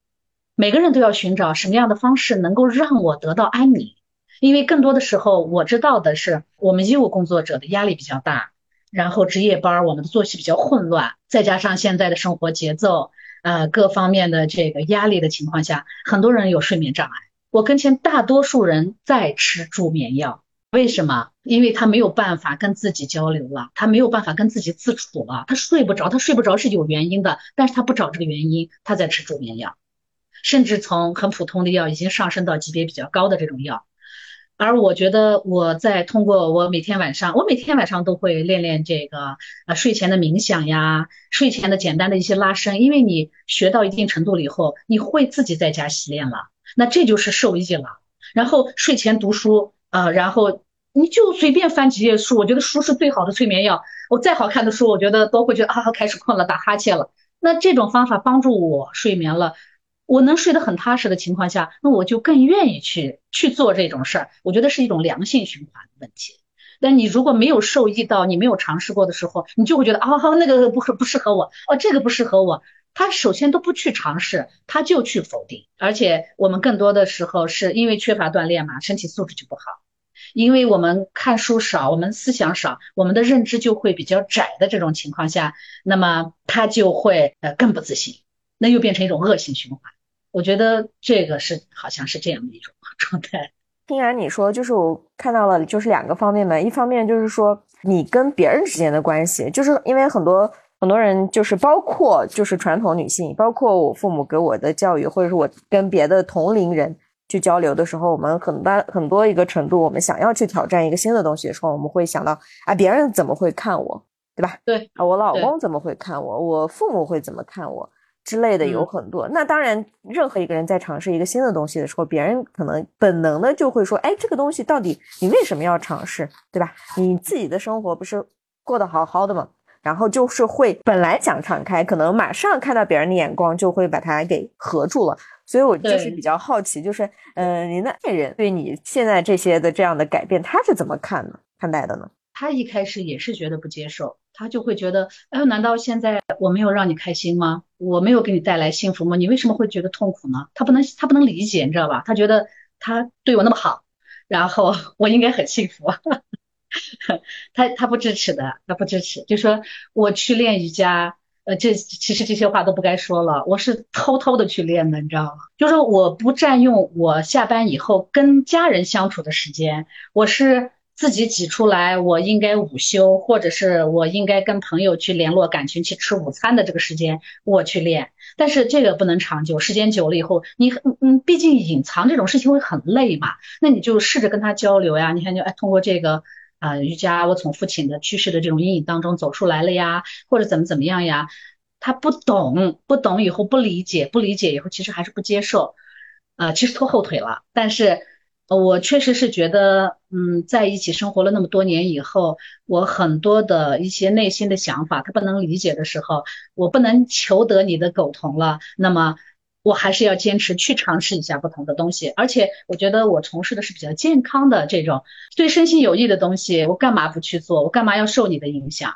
每个人都要寻找什么样的方式能够让我得到安宁，因为更多的时候我知道的是，我们医务工作者的压力比较大，然后值夜班，我们的作息比较混乱，再加上现在的生活节奏，呃，各方面的这个压力的情况下，很多人有睡眠障碍。我跟前大多数人在吃助眠药，为什么？因为他没有办法跟自己交流了，他没有办法跟自己自处了，他睡不着，他睡不着是有原因的，但是他不找这个原因，他在吃助眠药。甚至从很普通的药已经上升到级别比较高的这种药，而我觉得我在通过我每天晚上，我每天晚上都会练练这个呃睡前的冥想呀，睡前的简单的一些拉伸，因为你学到一定程度了以后，你会自己在家习练了，那这就是受益了。然后睡前读书啊，然后你就随便翻几页书，我觉得书是最好的催眠药。我再好看的书，我觉得都会觉得啊开始困了，打哈欠了。那这种方法帮助我睡眠了。我能睡得很踏实的情况下，那我就更愿意去去做这种事儿。我觉得是一种良性循环的问题。但你如果没有受益到，你没有尝试过的时候，你就会觉得啊，那个不不适合我，哦，这个不适合我。他首先都不去尝试，他就去否定。而且我们更多的时候是因为缺乏锻炼嘛，身体素质就不好。因为我们看书少，我们思想少，我们的认知就会比较窄的这种情况下，那么他就会呃更不自信。那又变成一种恶性循环，我觉得这个是好像是这样的一种 <laughs> 状态。听然你说，就是我看到了，就是两个方面嘛。一方面就是说你跟别人之间的关系，就是因为很多很多人，就是包括就是传统女性，包括我父母给我的教育，或者是我跟别的同龄人去交流的时候，我们很大很多一个程度，我们想要去挑战一个新的东西的时候，我们会想到啊，别人怎么会看我，对吧？对啊，我老公怎么会看我？我父母会怎么看我？之类的有很多，那当然，任何一个人在尝试一个新的东西的时候，别人可能本能的就会说：“哎，这个东西到底你为什么要尝试，对吧？你自己的生活不是过得好好的吗？”然后就是会本来想敞开，可能马上看到别人的眼光就会把它给合住了。所以我就是比较好奇，就是嗯，您的爱人对你现在这些的这样的改变，他是怎么看呢？看待的呢？他一开始也是觉得不接受。他就会觉得，哎，难道现在我没有让你开心吗？我没有给你带来幸福吗？你为什么会觉得痛苦呢？他不能，他不能理解，你知道吧？他觉得他对我那么好，然后 <laughs> 我应该很幸福。<laughs> 他他不支持的，他不支持，就说我去练瑜伽，呃，这其实这些话都不该说了。我是偷偷的去练的，你知道吗？就是我不占用我下班以后跟家人相处的时间，我是。自己挤出来，我应该午休，或者是我应该跟朋友去联络感情、去吃午餐的这个时间，我去练。但是这个不能长久，时间久了以后，你嗯嗯，毕竟隐藏这种事情会很累嘛。那你就试着跟他交流呀。你看，就哎，通过这个啊瑜伽，我从父亲的去世的这种阴影当中走出来了呀，或者怎么怎么样呀。他不懂，不懂以后不理解，不理解以后其实还是不接受，啊，其实拖后腿了。但是。呃我确实是觉得，嗯，在一起生活了那么多年以后，我很多的一些内心的想法，他不能理解的时候，我不能求得你的苟同了。那么，我还是要坚持去尝试一下不同的东西。而且，我觉得我从事的是比较健康的这种对身心有益的东西，我干嘛不去做？我干嘛要受你的影响？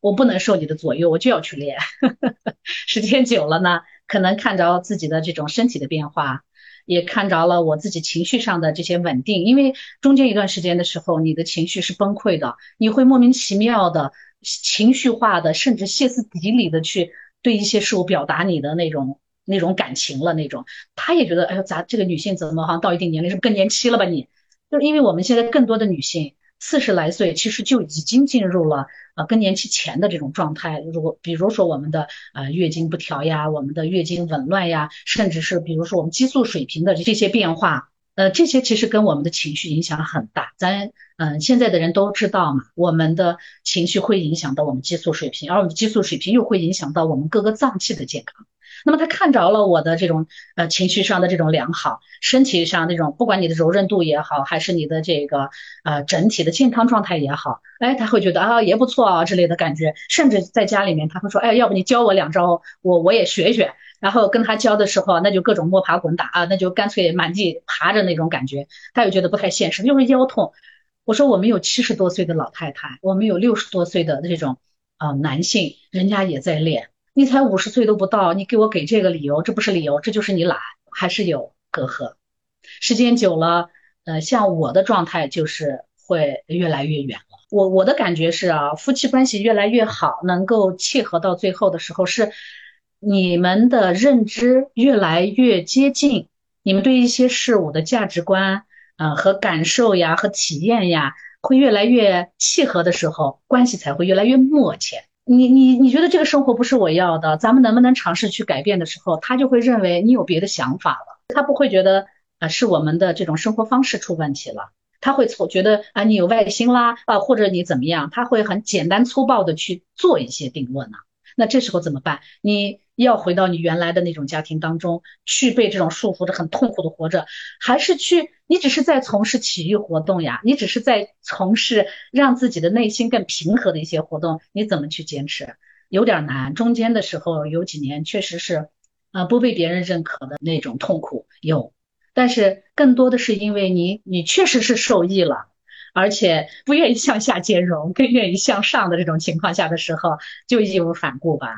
我不能受你的左右，我就要去练。<laughs> 时间久了呢，可能看着自己的这种身体的变化。也看着了我自己情绪上的这些稳定，因为中间一段时间的时候，你的情绪是崩溃的，你会莫名其妙的情绪化的，甚至歇斯底里的去对一些事物表达你的那种那种感情了。那种他也觉得，哎呦，咋这个女性怎么好像到一定年龄是更年期了吧？你就是因为我们现在更多的女性。四十来岁，其实就已经进入了呃更年期前的这种状态。如果比如说我们的呃月经不调呀，我们的月经紊乱呀，甚至是比如说我们激素水平的这些变化，呃，这些其实跟我们的情绪影响很大。咱嗯现在的人都知道嘛，我们的情绪会影响到我们激素水平，而我们激素水平又会影响到我们各个脏器的健康。那么他看着了我的这种呃情绪上的这种良好，身体上那种不管你的柔韧度也好，还是你的这个呃整体的健康状态也好，哎，他会觉得啊也不错啊之类的感觉，甚至在家里面他会说，哎，要不你教我两招，我我也学学。然后跟他教的时候，那就各种摸爬滚打啊，那就干脆满地爬着那种感觉，他又觉得不太现实，就是腰痛。我说我们有七十多岁的老太太，我们有六十多岁的这种啊男性，人家也在练。你才五十岁都不到，你给我给这个理由，这不是理由，这就是你懒，还是有隔阂。时间久了，呃，像我的状态就是会越来越远了。我我的感觉是啊，夫妻关系越来越好，能够契合到最后的时候是。你们的认知越来越接近，你们对一些事物的价值观，呃和感受呀和体验呀，会越来越契合的时候，关系才会越来越默契。你你你觉得这个生活不是我要的，咱们能不能尝试去改变的时候，他就会认为你有别的想法了，他不会觉得啊是我们的这种生活方式出问题了，他会从觉得啊你有外心啦啊或者你怎么样，他会很简单粗暴的去做一些定论呢。那这时候怎么办？你要回到你原来的那种家庭当中去被这种束缚着很痛苦的活着，还是去你只是在从事体育活动呀？你只是在从事让自己的内心更平和的一些活动，你怎么去坚持？有点难。中间的时候有几年确实是，呃，不被别人认可的那种痛苦有，但是更多的是因为你你确实是受益了。而且不愿意向下兼容，更愿意向上的这种情况下的时候，就义无反顾吧。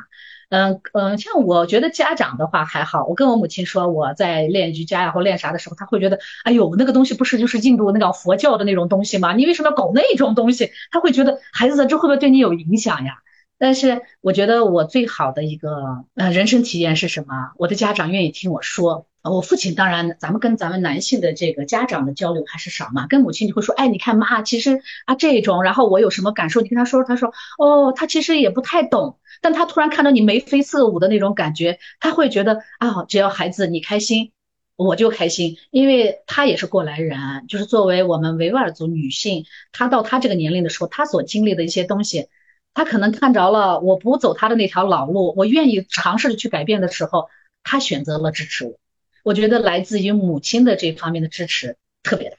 嗯嗯，像我觉得家长的话还好，我跟我母亲说我在练瑜伽呀或练啥的时候，他会觉得，哎呦，那个东西不是就是印度那个佛教的那种东西吗？你为什么要搞那种东西？他会觉得孩子这会不会对你有影响呀？但是我觉得我最好的一个呃人生体验是什么？我的家长愿意听我说。我父亲当然，咱们跟咱们男性的这个家长的交流还是少嘛。跟母亲就会说，哎，你看妈，其实啊这种，然后我有什么感受，你跟他说，他说，哦，他其实也不太懂，但他突然看到你眉飞色舞的那种感觉，他会觉得啊，只要孩子你开心，我就开心，因为他也是过来人，就是作为我们维吾尔族女性，她到她这个年龄的时候，她所经历的一些东西，她可能看着了，我不走她的那条老路，我愿意尝试着去改变的时候，她选择了支持我。我觉得来自于母亲的这方面的支持特别大，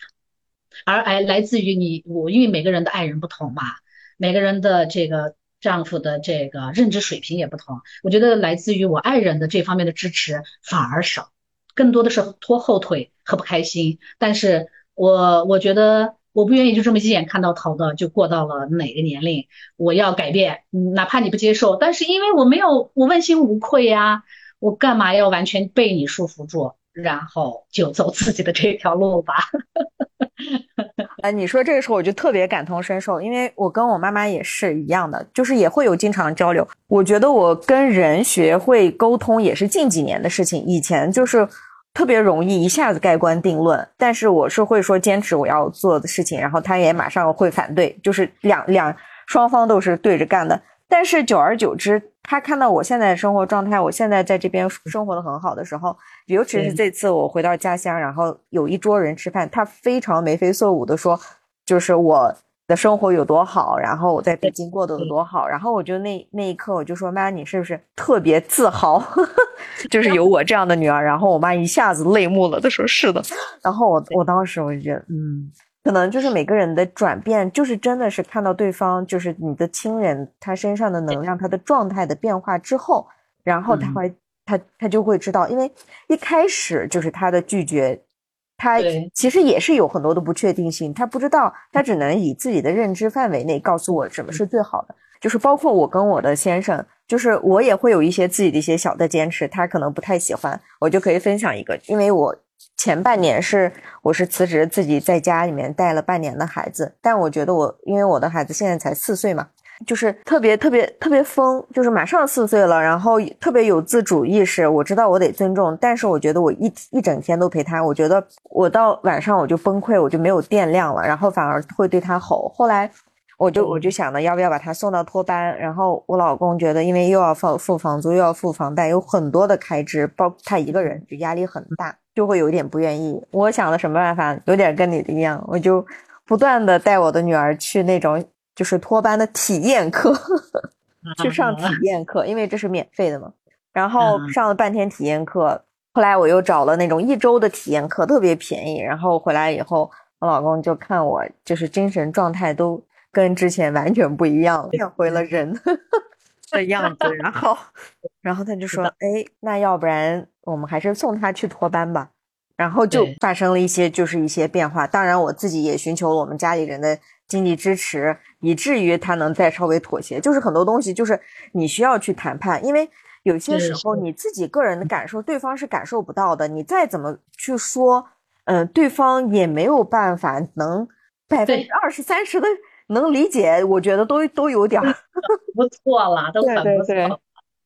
而哎来自于你我，因为每个人的爱人不同嘛，每个人的这个丈夫的这个认知水平也不同。我觉得来自于我爱人的这方面的支持反而少，更多的是拖后腿和不开心。但是我我觉得我不愿意就这么一眼看到头的就过到了哪个年龄，我要改变，哪怕你不接受，但是因为我没有我问心无愧呀。我干嘛要完全被你束缚住，然后就走自己的这条路吧？<laughs> 哎，你说这个时候我就特别感同身受，因为我跟我妈妈也是一样的，就是也会有经常交流。我觉得我跟人学会沟通也是近几年的事情，以前就是特别容易一下子盖棺定论，但是我是会说坚持我要做的事情，然后他也马上会反对，就是两两双方都是对着干的。但是久而久之，他看到我现在的生活状态，我现在在这边生活的很好的时候，尤其是这次我回到家乡，然后有一桌人吃饭，他非常眉飞色舞的说，就是我的生活有多好，然后我在北京过得有多好，然后我就那那一刻我就说妈，你是不是特别自豪，<laughs> 就是有我这样的女儿？然后我妈一下子泪目了，她说是的，然后我我当时我就觉得，嗯。可能就是每个人的转变，就是真的是看到对方，就是你的亲人他身上的能量，他的状态的变化之后，然后他会他他就会知道，因为一开始就是他的拒绝，他其实也是有很多的不确定性，他不知道，他只能以自己的认知范围内告诉我什么是最好的，就是包括我跟我的先生，就是我也会有一些自己的一些小的坚持，他可能不太喜欢，我就可以分享一个，因为我。前半年是我是辞职自己在家里面带了半年的孩子，但我觉得我因为我的孩子现在才四岁嘛，就是特别特别特别疯，就是马上四岁了，然后特别有自主意识。我知道我得尊重，但是我觉得我一一整天都陪他，我觉得我到晚上我就崩溃，我就没有电量了，然后反而会对他吼。后来我就我就想着要不要把他送到托班，然后我老公觉得因为又要付付房租又要付房贷，有很多的开支，包他一个人就压力很大。就会有点不愿意。我想了什么办法，有点跟你的一样，我就不断的带我的女儿去那种就是托班的体验课，<laughs> 去上体验课，因为这是免费的嘛。然后上了半天体验课，后来我又找了那种一周的体验课，特别便宜。然后回来以后，我老公就看我就是精神状态都跟之前完全不一样了，变回了人 <laughs> 的样子。然后，然后他就说：“哎，那要不然我们还是送他去托班吧。”然后就发生了一些就是一些变化。当然，我自己也寻求了我们家里人的经济支持，以至于他能再稍微妥协。就是很多东西就是你需要去谈判，因为。有些时候你自己个人的感受，对方是感受不到的。你再怎么去说，嗯，对方也没有办法能百分之二十三十的能理解。我觉得都都有点儿不 <laughs> 错了，都很不错。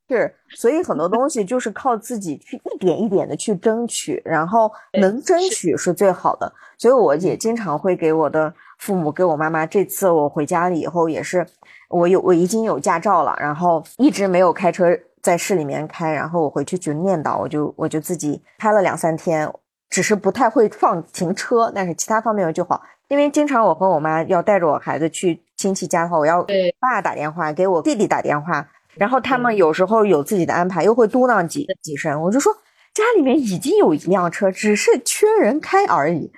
是，所以很多东西就是靠自己去一点一点的去争取，然后 <laughs> 能争取是最好的。所以我也经常会给我的父母，给我妈妈。这次我回家了以后，也是我有我已经有驾照了，然后一直没有开车。在市里面开，然后我回去就念叨，我就我就自己开了两三天，只是不太会放停车，但是其他方面就好。因为经常我和我妈要带着我孩子去亲戚家的话，我要给爸打电话，给我弟弟打电话，然后他们有时候有自己的安排，又会嘟囔几几声，我就说家里面已经有一辆车，只是缺人开而已。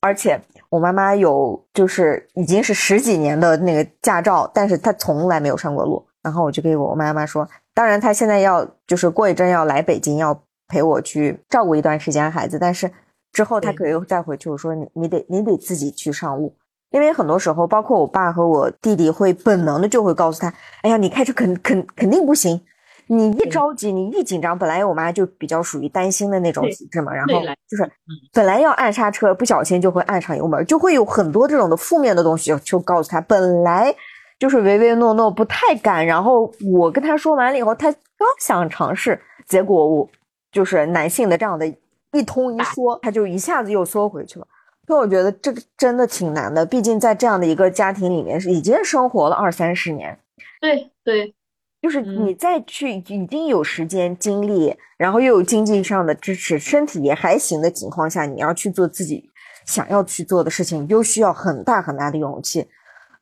而且我妈妈有就是已经是十几年的那个驾照，但是她从来没有上过路。然后我就给我妈妈说。当然，她现在要就是过一阵要来北京，要陪我去照顾一段时间孩子。但是之后他可以再回去。我说你你得你得自己去上路，因为很多时候，包括我爸和我弟弟会本能的就会告诉他：哎呀，你开车肯肯肯定不行。你一着急，你一紧张，本来我妈就比较属于担心的那种体质嘛，然后就是本来要按刹车，不小心就会按上油门，就会有很多这种的负面的东西就告诉他，本来。就是唯唯诺诺，不太敢。然后我跟他说完了以后，他刚想尝试，结果我就是男性的这样的一通一说，他就一下子又缩回去了。所以我觉得这个真的挺难的，毕竟在这样的一个家庭里面是已经生活了二三十年。对对，就是你再去已经有时间精力，然后又有经济上的支持，身体也还行的情况下，你要去做自己想要去做的事情，又需要很大很大的勇气。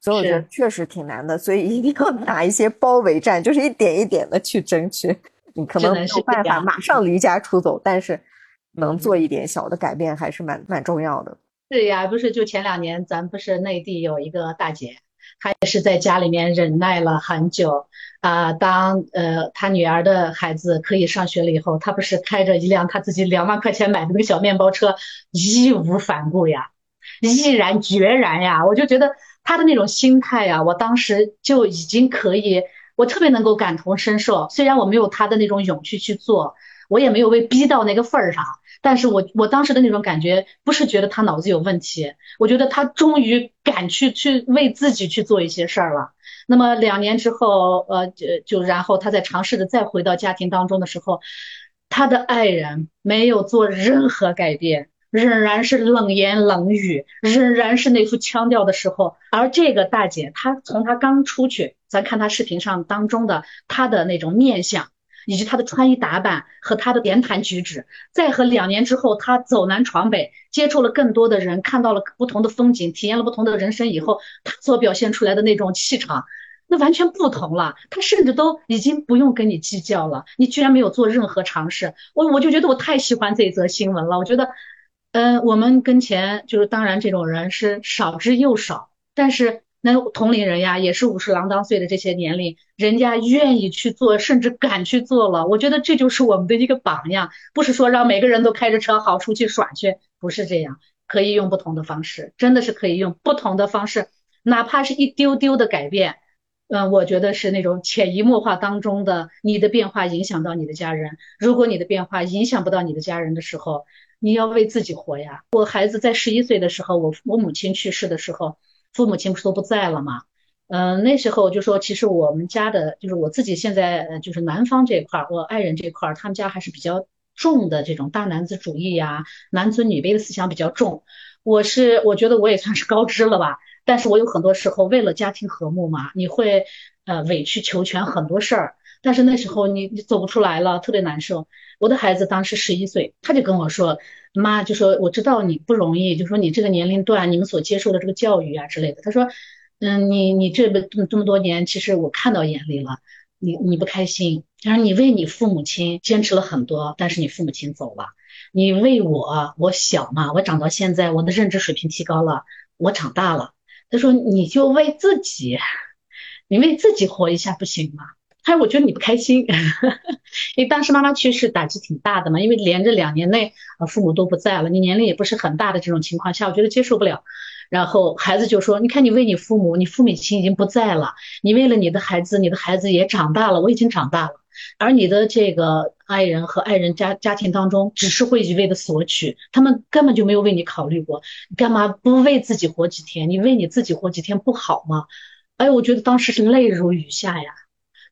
所以我觉得确实挺难的，所以一定要打一些包围战，就是一点一点的去争取。你可能没有办法马上离家出走，但是能做一点小的改变还是蛮蛮重要的。对呀，不是就前两年咱不是内地有一个大姐，她也是在家里面忍耐了很久啊。当呃她女儿的孩子可以上学了以后，她不是开着一辆她自己两万块钱买的那个小面包车，义无反顾呀，毅然决然呀，我就觉得。她的那种心态呀，我当时就已经可以，我特别能够感同身受。虽然我没有她的那种勇气去做，我也没有被逼到那个份儿上，但是我我当时的那种感觉，不是觉得他脑子有问题，我觉得他终于敢去去为自己去做一些事儿了。那么两年之后，呃，就就然后他在尝试的再回到家庭当中的时候，他的爱人没有做任何改变。仍然是冷言冷语，仍然是那副腔调的时候，而这个大姐，她从她刚出去，咱看她视频上当中的她的那种面相，以及他的穿衣打扮和他的言谈举止，再和两年之后他走南闯北，接触了更多的人，看到了不同的风景，体验了不同的人生以后，他所表现出来的那种气场，那完全不同了。他甚至都已经不用跟你计较了，你居然没有做任何尝试，我我就觉得我太喜欢这则新闻了，我觉得。嗯，我们跟前就是，当然这种人是少之又少，但是那同龄人呀，也是五十郎当岁的这些年龄，人家愿意去做，甚至敢去做了。我觉得这就是我们的一个榜样，不是说让每个人都开着车好出去耍去，不是这样，可以用不同的方式，真的是可以用不同的方式，哪怕是一丢丢的改变，嗯，我觉得是那种潜移默化当中的你的变化影响到你的家人，如果你的变化影响不到你的家人的时候。你要为自己活呀！我孩子在十一岁的时候，我我母亲去世的时候，父母亲不是都不在了吗？嗯，那时候就说，其实我们家的，就是我自己现在就是男方这块儿，我爱人这块儿，他们家还是比较重的这种大男子主义呀，男尊女卑的思想比较重。我是我觉得我也算是高知了吧，但是我有很多时候为了家庭和睦嘛，你会呃委曲求全很多事儿。但是那时候你你走不出来了，特别难受。我的孩子当时十一岁，他就跟我说：“妈，就说我知道你不容易，就说你这个年龄段你们所接受的这个教育啊之类的。”他说：“嗯，你你这么这么多年，其实我看到眼里了，你你不开心，他说你为你父母亲坚持了很多，但是你父母亲走了，你为我，我小嘛，我长到现在，我的认知水平提高了，我长大了。他说你就为自己，<laughs> 你为自己活一下不行吗？他说我觉得你不开心，<laughs> 因为当时妈妈去世打击挺大的嘛，因为连着两年内啊父母都不在了，你年龄也不是很大的这种情况下，我觉得接受不了。然后孩子就说：“你看，你为你父母，你父母亲已经不在了，你为了你的孩子，你的孩子也长大了，我已经长大了，而你的这个爱人和爱人家家庭当中，只是会一味的索取，他们根本就没有为你考虑过，你干嘛不为自己活几天？你为你自己活几天不好吗？”哎，我觉得当时是泪如雨下呀。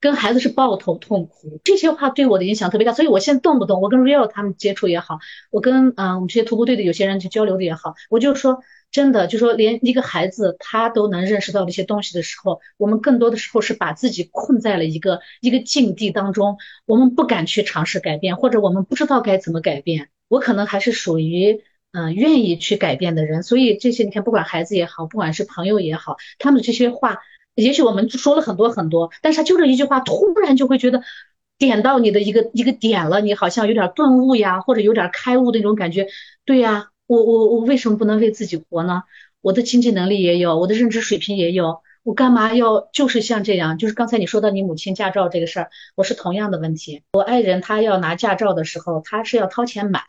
跟孩子是抱头痛哭，这些话对我的影响特别大，所以我现在动不动我跟 Real 他们接触也好，我跟嗯我们这些徒步队的有些人去交流的也好，我就说真的，就说连一个孩子他都能认识到这些东西的时候，我们更多的时候是把自己困在了一个一个境地当中，我们不敢去尝试改变，或者我们不知道该怎么改变。我可能还是属于嗯愿意去改变的人，所以这些你看，不管孩子也好，不管是朋友也好，他们这些话。也许我们说了很多很多，但是他就这一句话，突然就会觉得点到你的一个一个点了，你好像有点顿悟呀，或者有点开悟的那种感觉。对呀，我我我为什么不能为自己活呢？我的经济能力也有，我的认知水平也有，我干嘛要就是像这样？就是刚才你说到你母亲驾照这个事儿，我是同样的问题。我爱人他要拿驾照的时候，他是要掏钱买，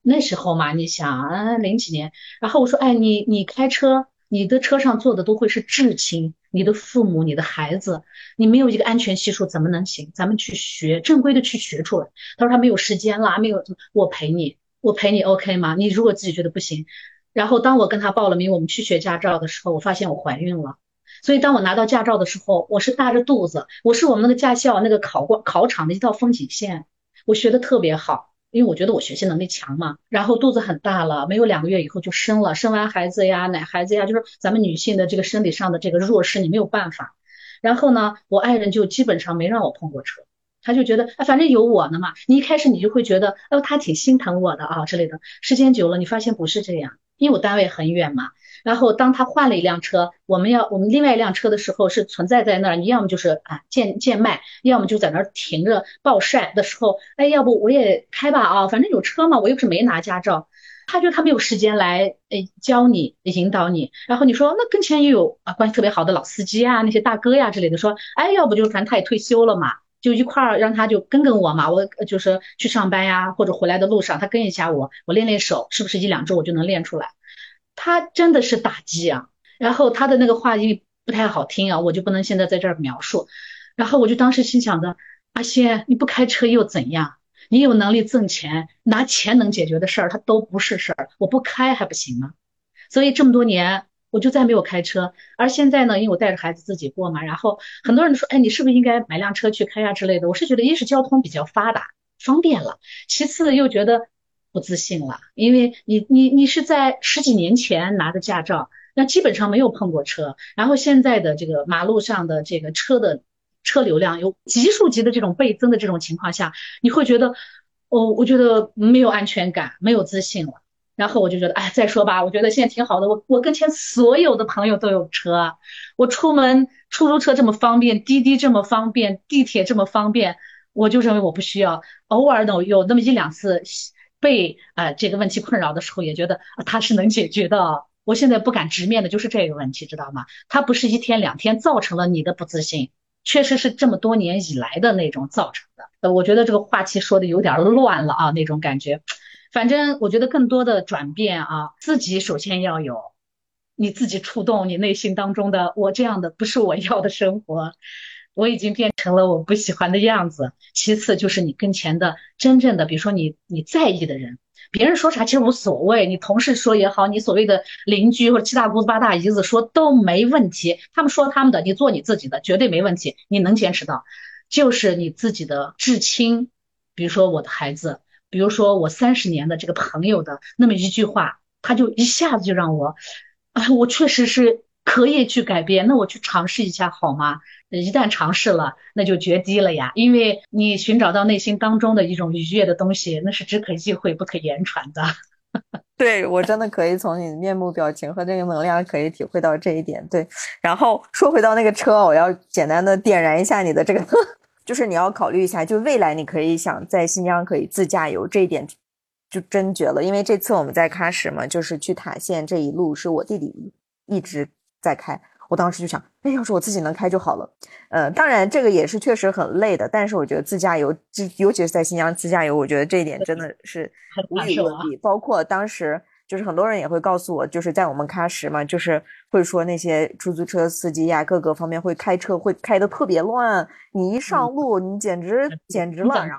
那时候嘛，你想零几年，然后我说，哎，你你开车。你的车上坐的都会是至亲，你的父母、你的孩子，你没有一个安全系数怎么能行？咱们去学正规的去学出来。他说他没有时间啦，没有，我陪你，我陪你，OK 吗？你如果自己觉得不行，然后当我跟他报了名，我们去学驾照的时候，我发现我怀孕了。所以当我拿到驾照的时候，我是大着肚子，我是我们那个驾校那个考过考场的一道风景线，我学的特别好。因为我觉得我学习能力强嘛，然后肚子很大了，没有两个月以后就生了，生完孩子呀，奶孩子呀，就是咱们女性的这个生理上的这个弱势，你没有办法。然后呢，我爱人就基本上没让我碰过车，他就觉得啊，反正有我呢嘛。你一开始你就会觉得，哦，他挺心疼我的啊之类的。时间久了，你发现不是这样，因为我单位很远嘛。然后当他换了一辆车，我们要我们另外一辆车的时候是存在在那儿，你要么就是啊贱贱卖，要么就在那儿停着暴晒的时候，哎，要不我也开吧啊，反正有车嘛，我又不是没拿驾照。他觉得他没有时间来诶教你引导你，然后你说那跟前也有啊关系特别好的老司机啊那些大哥呀之类的，说哎要不就反正他也退休了嘛，就一块儿让他就跟跟我嘛，我就是去上班呀或者回来的路上他跟一下我，我练练手，是不是一两周我就能练出来？他真的是打击啊，然后他的那个话音不太好听啊，我就不能现在在这儿描述。然后我就当时心想着，阿仙，你不开车又怎样？你有能力挣钱，拿钱能解决的事儿，它都不是事儿。我不开还不行吗？所以这么多年我就再没有开车。而现在呢，因为我带着孩子自己过嘛，然后很多人说，哎，你是不是应该买辆车去开呀之类的？我是觉得，一是交通比较发达，方便了；其次又觉得。不自信了，因为你你你是在十几年前拿的驾照，那基本上没有碰过车，然后现在的这个马路上的这个车的车流量有级数级的这种倍增的这种情况下，你会觉得，哦，我觉得没有安全感，没有自信了。然后我就觉得，哎，再说吧，我觉得现在挺好的。我我跟前所有的朋友都有车，我出门出租车这么方便，滴滴这么方便，地铁这么方便，我就认为我不需要。偶尔呢，有那么一两次。被啊这个问题困扰的时候，也觉得他是能解决的。我现在不敢直面的就是这个问题，知道吗？他不是一天两天造成了你的不自信，确实是这么多年以来的那种造成的。呃，我觉得这个话题说的有点乱了啊，那种感觉。反正我觉得更多的转变啊，自己首先要有，你自己触动你内心当中的我这样的不是我要的生活。我已经变成了我不喜欢的样子。其次就是你跟前的真正的，比如说你你在意的人，别人说啥其实无所谓，你同事说也好，你所谓的邻居或者七大姑八大姨子说都没问题。他们说他们的，你做你自己的，绝对没问题。你能坚持到，就是你自己的至亲，比如说我的孩子，比如说我三十年的这个朋友的那么一句话，他就一下子就让我，啊，我确实是。可以去改变，那我去尝试一下好吗？一旦尝试了，那就绝迹了呀。因为你寻找到内心当中的一种愉悦的东西，那是只可意会不可言传的。<laughs> 对我真的可以从你的面部表情和这个能量可以体会到这一点。对，然后说回到那个车，我要简单的点燃一下你的这个 <laughs> 就是你要考虑一下，就未来你可以想在新疆可以自驾游这一点，就真绝了。因为这次我们在喀什嘛，就是去塔县这一路是我弟弟一直在开。我当时就想，哎，要是我自己能开就好了。呃，当然这个也是确实很累的，但是我觉得自驾游，就尤其是在新疆自驾游，我觉得这一点真的是无与伦比。包括当时就是很多人也会告诉我，就是在我们喀什嘛，就是会说那些出租车司机呀，各个方面会开车会开的特别乱，你一上路你简直简直了。然后，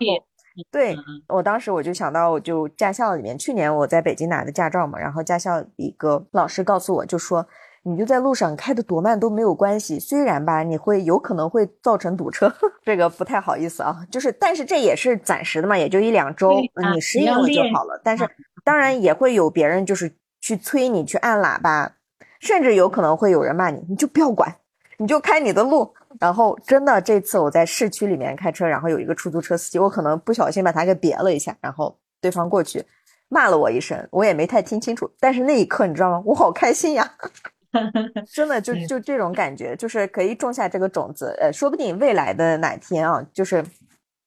对我当时我就想到，就驾校里面，去年我在北京拿的驾照嘛，然后驾校一个老师告诉我就说。你就在路上开的多慢都没有关系，虽然吧你会有可能会造成堵车，<laughs> 这个不太好意思啊。就是，但是这也是暂时的嘛，也就一两周，你适应了就好了。但是当然也会有别人就是去催你去按喇叭，甚至有可能会有人骂你，你就不要管，你就开你的路。然后真的这次我在市区里面开车，然后有一个出租车司机，我可能不小心把他给别了一下，然后对方过去骂了我一声，我也没太听清楚。但是那一刻你知道吗？我好开心呀！<laughs> 真的就就这种感觉，就是可以种下这个种子，呃，说不定未来的哪天啊，就是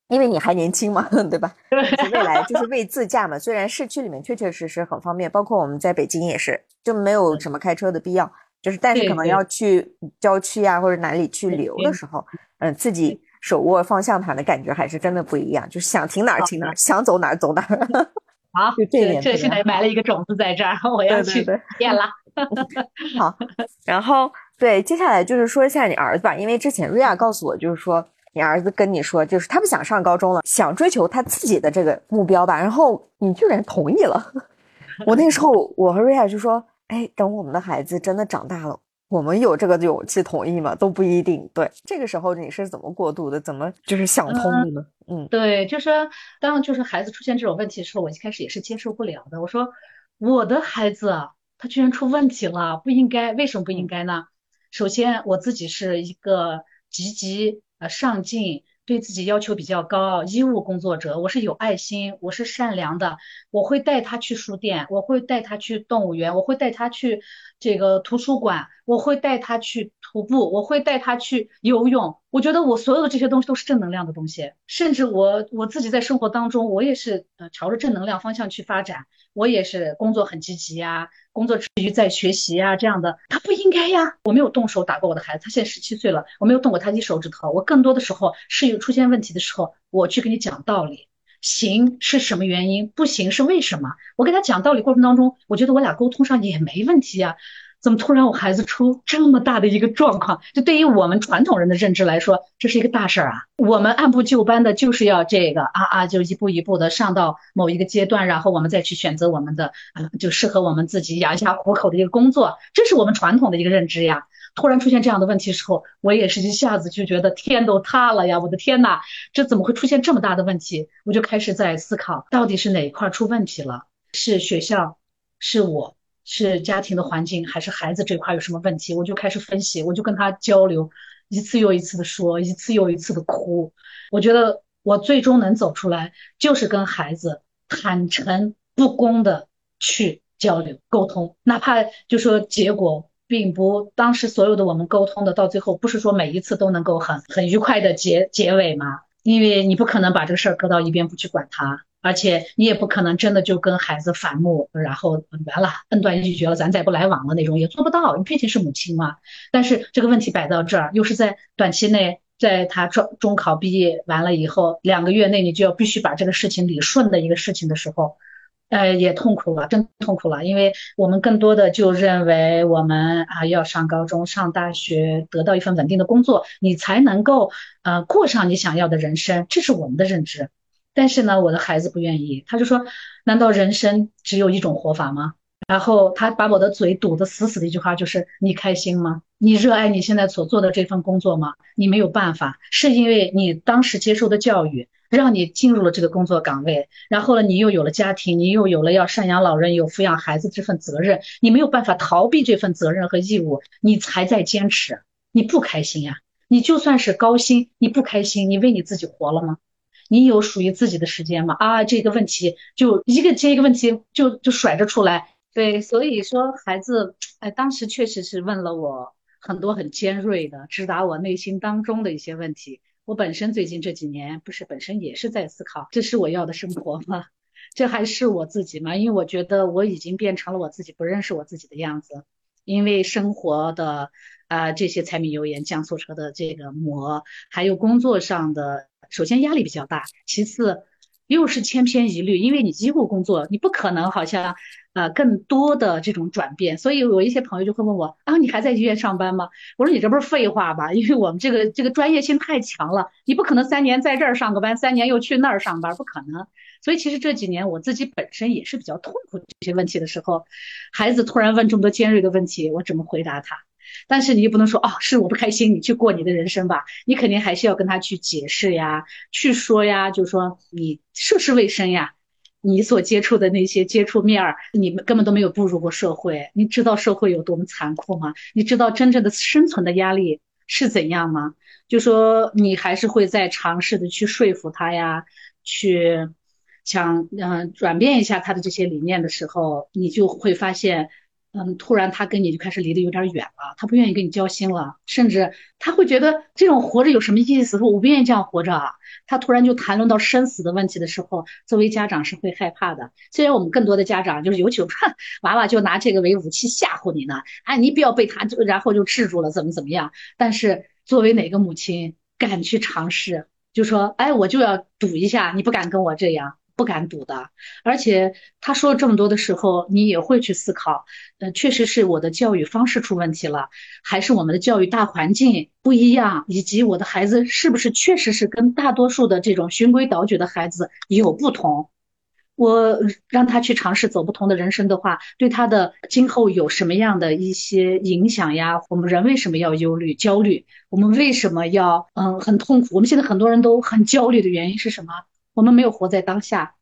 因为你还年轻嘛，<laughs> 对吧？未来就是为自驾嘛。虽然市区里面确确实实很方便，包括我们在北京也是，就没有什么开车的必要。就是但是可能要去郊区啊或者哪里去旅游的时候，嗯，自己手握方向盘的感觉还是真的不一样，就是想停哪儿停哪儿，想走哪儿走哪儿。好，<laughs> 这这现在埋了一个种子在这儿，我要去验了。<laughs> 好，然后对，接下来就是说一下你儿子吧，因为之前瑞亚告诉我，就是说你儿子跟你说，就是他不想上高中了，想追求他自己的这个目标吧，然后你居然同意了。我那时候，我和瑞亚就说，哎，等我们的孩子真的长大了，我们有这个勇气同意吗？都不一定。对，这个时候你是怎么过渡的？怎么就是想通的呢？嗯，对，就是当就是孩子出现这种问题的时候，我一开始也是接受不了的。我说，我的孩子。他居然出问题了，不应该，为什么不应该呢？首先，我自己是一个积极、呃上进，对自己要求比较高，医务工作者，我是有爱心，我是善良的，我会带他去书店，我会带他去动物园，我会带他去这个图书馆，我会带他去徒步，我会带他去游泳。我觉得我所有的这些东西都是正能量的东西，甚至我我自己在生活当中，我也是呃朝着正能量方向去发展，我也是工作很积极呀。工作之余在学习啊，这样的他不应该呀。我没有动手打过我的孩子，他现在十七岁了，我没有动过他一手指头。我更多的时候是有出现问题的时候，我去跟你讲道理，行是什么原因，不行是为什么。我跟他讲道理过程当中，我觉得我俩沟通上也没问题呀。怎么突然我孩子出这么大的一个状况？就对于我们传统人的认知来说，这是一个大事儿啊。我们按部就班的就是要这个啊啊，就一步一步的上到某一个阶段，然后我们再去选择我们的啊，就适合我们自己养家糊口的一个工作，这是我们传统的一个认知呀。突然出现这样的问题时候，我也是一下子就觉得天都塌了呀！我的天呐，这怎么会出现这么大的问题？我就开始在思考，到底是哪一块出问题了？是学校？是我？是家庭的环境还是孩子这块有什么问题？我就开始分析，我就跟他交流，一次又一次的说，一次又一次的哭。我觉得我最终能走出来，就是跟孩子坦诚不公的去交流沟通，哪怕就说结果并不当时所有的我们沟通的到最后，不是说每一次都能够很很愉快的结结尾吗？因为你不可能把这个事儿搁到一边不去管它。而且你也不可能真的就跟孩子反目，然后完了恩断义绝了，咱再不来往了那种也做不到，你毕竟是母亲嘛。但是这个问题摆到这儿，又是在短期内，在他中中考毕业完了以后两个月内，你就要必须把这个事情理顺的一个事情的时候，呃，也痛苦了，真痛苦了，因为我们更多的就认为我们啊要上高中、上大学，得到一份稳定的工作，你才能够呃过上你想要的人生，这是我们的认知。但是呢，我的孩子不愿意，他就说：“难道人生只有一种活法吗？”然后他把我的嘴堵得死死的一句话就是：“你开心吗？你热爱你现在所做的这份工作吗？你没有办法，是因为你当时接受的教育让你进入了这个工作岗位，然后呢，你又有了家庭，你又有了要赡养老人、有抚养孩子这份责任，你没有办法逃避这份责任和义务，你才在坚持。你不开心呀？你就算是高薪，你不开心，你为你自己活了吗？”你有属于自己的时间吗？啊，这个问题就一个接一个问题就就甩着出来。对，所以说孩子，哎，当时确实是问了我很多很尖锐的、直达我内心当中的一些问题。我本身最近这几年不是本身也是在思考，这是我要的生活吗？<laughs> 这还是我自己吗？因为我觉得我已经变成了我自己不认识我自己的样子，因为生活的啊这些柴米油盐酱醋茶的这个磨，还有工作上的，首先压力比较大，其次。又是千篇一律，因为你机构工作，你不可能好像呃更多的这种转变，所以有一些朋友就会问我啊，你还在医院上班吗？我说你这不是废话吧？<laughs> 因为我们这个这个专业性太强了，你不可能三年在这儿上个班，三年又去那儿上班，不可能。所以其实这几年我自己本身也是比较痛苦这些问题的时候，孩子突然问这么多尖锐的问题，我怎么回答他？但是你又不能说哦，是我不开心，你去过你的人生吧。你肯定还是要跟他去解释呀，去说呀，就说你涉世未深呀，你所接触的那些接触面儿，你们根本都没有步入过社会，你知道社会有多么残酷吗？你知道真正的生存的压力是怎样吗？就说你还是会在尝试的去说服他呀，去想嗯转变一下他的这些理念的时候，你就会发现。嗯，突然他跟你就开始离得有点远了，他不愿意跟你交心了，甚至他会觉得这种活着有什么意思？说我不愿意这样活着啊。他突然就谈论到生死的问题的时候，作为家长是会害怕的。虽然我们更多的家长就是有求，娃娃就拿这个为武器吓唬你呢，哎，你不要被他就然后就制住了，怎么怎么样？但是作为哪个母亲敢去尝试，就说，哎，我就要赌一下，你不敢跟我这样。不敢赌的，而且他说了这么多的时候，你也会去思考，呃，确实是我的教育方式出问题了，还是我们的教育大环境不一样，以及我的孩子是不是确实是跟大多数的这种循规蹈矩的孩子有不同？我让他去尝试走不同的人生的话，对他的今后有什么样的一些影响呀？我们人为什么要忧虑、焦虑？我们为什么要嗯很痛苦？我们现在很多人都很焦虑的原因是什么？我们没有活在当下，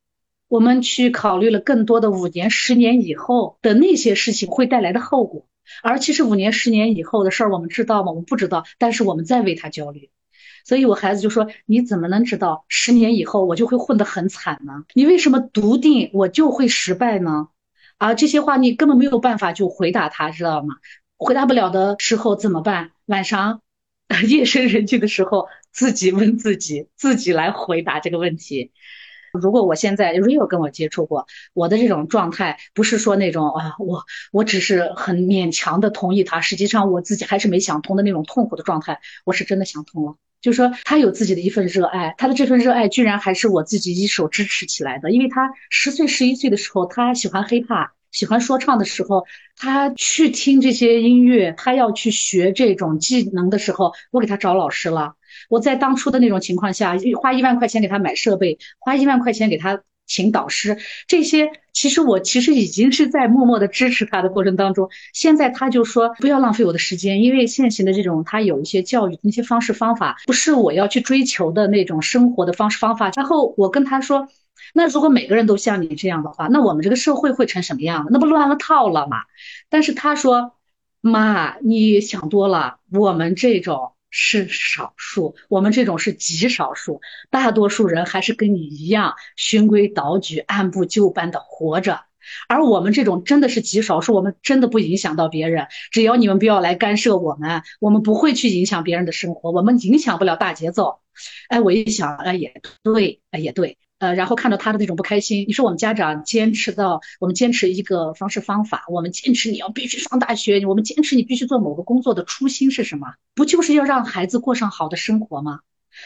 我们去考虑了更多的五年、十年以后的那些事情会带来的后果，而其实五年、十年以后的事儿我们知道吗？我们不知道，但是我们在为他焦虑。所以我孩子就说：“你怎么能知道十年以后我就会混得很惨呢？你为什么笃定我就会失败呢？”啊，这些话你根本没有办法就回答他，知道吗？回答不了的时候怎么办？晚上 <laughs> 夜深人静的时候。自己问自己，<laughs> 自己来回答这个问题。如果我现在 Rio 跟我接触过，我的这种状态不是说那种啊，我我只是很勉强的同意他，实际上我自己还是没想通的那种痛苦的状态，我是真的想通了。就是说他有自己的一份热爱，他的这份热爱居然还是我自己一手支持起来的。因为他十岁、十一岁的时候，他喜欢 hiphop，喜欢说唱的时候，他去听这些音乐，他要去学这种技能的时候，我给他找老师了。我在当初的那种情况下，花一万块钱给他买设备，花一万块钱给他请导师，这些其实我其实已经是在默默的支持他的过程当中。现在他就说不要浪费我的时间，因为现行的这种他有一些教育的那些方式方法，不是我要去追求的那种生活的方式方法。然后我跟他说，那如果每个人都像你这样的话，那我们这个社会会成什么样？那不乱了套了吗？但是他说，妈，你想多了，我们这种。是少数，我们这种是极少数，大多数人还是跟你一样循规蹈矩、按部就班的活着。而我们这种真的是极少数，我们真的不影响到别人。只要你们不要来干涉我们，我们不会去影响别人的生活，我们影响不了大节奏。哎，我一想，哎，也对，哎，也对。呃，然后看到他的那种不开心，你说我们家长坚持到我们坚持一个方式方法，我们坚持你要必须上大学，我们坚持你必须做某个工作的初心是什么？不就是要让孩子过上好的生活吗？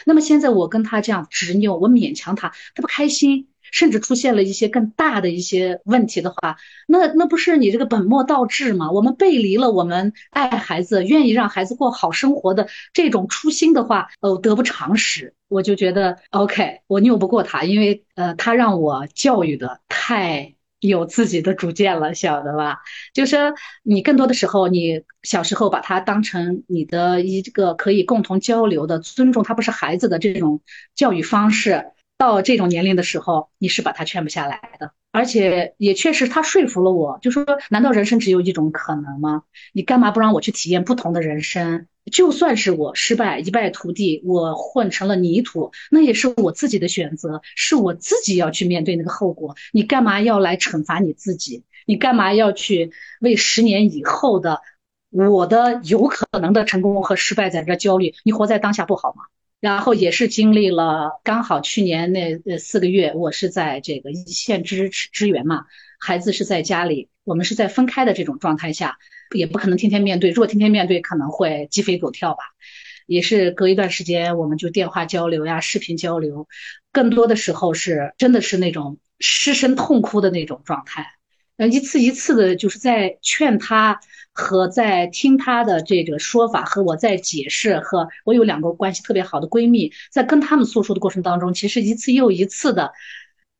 那么现在我跟他这样执拗，我勉强他，他不开心。甚至出现了一些更大的一些问题的话，那那不是你这个本末倒置吗？我们背离了我们爱孩子、愿意让孩子过好生活的这种初心的话，呃，得不偿失。我就觉得 OK，我拗不过他，因为呃，他让我教育的太有自己的主见了，晓得吧？就是你更多的时候，你小时候把他当成你的一个可以共同交流的、尊重他不是孩子的这种教育方式。到这种年龄的时候，你是把他劝不下来的，而且也确实他说服了我，就说难道人生只有一种可能吗？你干嘛不让我去体验不同的人生？就算是我失败一败涂地，我混成了泥土，那也是我自己的选择，是我自己要去面对那个后果。你干嘛要来惩罚你自己？你干嘛要去为十年以后的我的有可能的成功和失败在这焦虑？你活在当下不好吗？然后也是经历了刚好去年那呃四个月，我是在这个一线支支援嘛，孩子是在家里，我们是在分开的这种状态下，也不可能天天面对，如果天天面对可能会鸡飞狗跳吧。也是隔一段时间我们就电话交流呀，视频交流，更多的时候是真的是那种失声痛哭的那种状态，呃，一次一次的就是在劝他和在听他的这个说法，和我在解释，和我有两个关系特别好的闺蜜，在跟他们诉说的过程当中，其实一次又一次的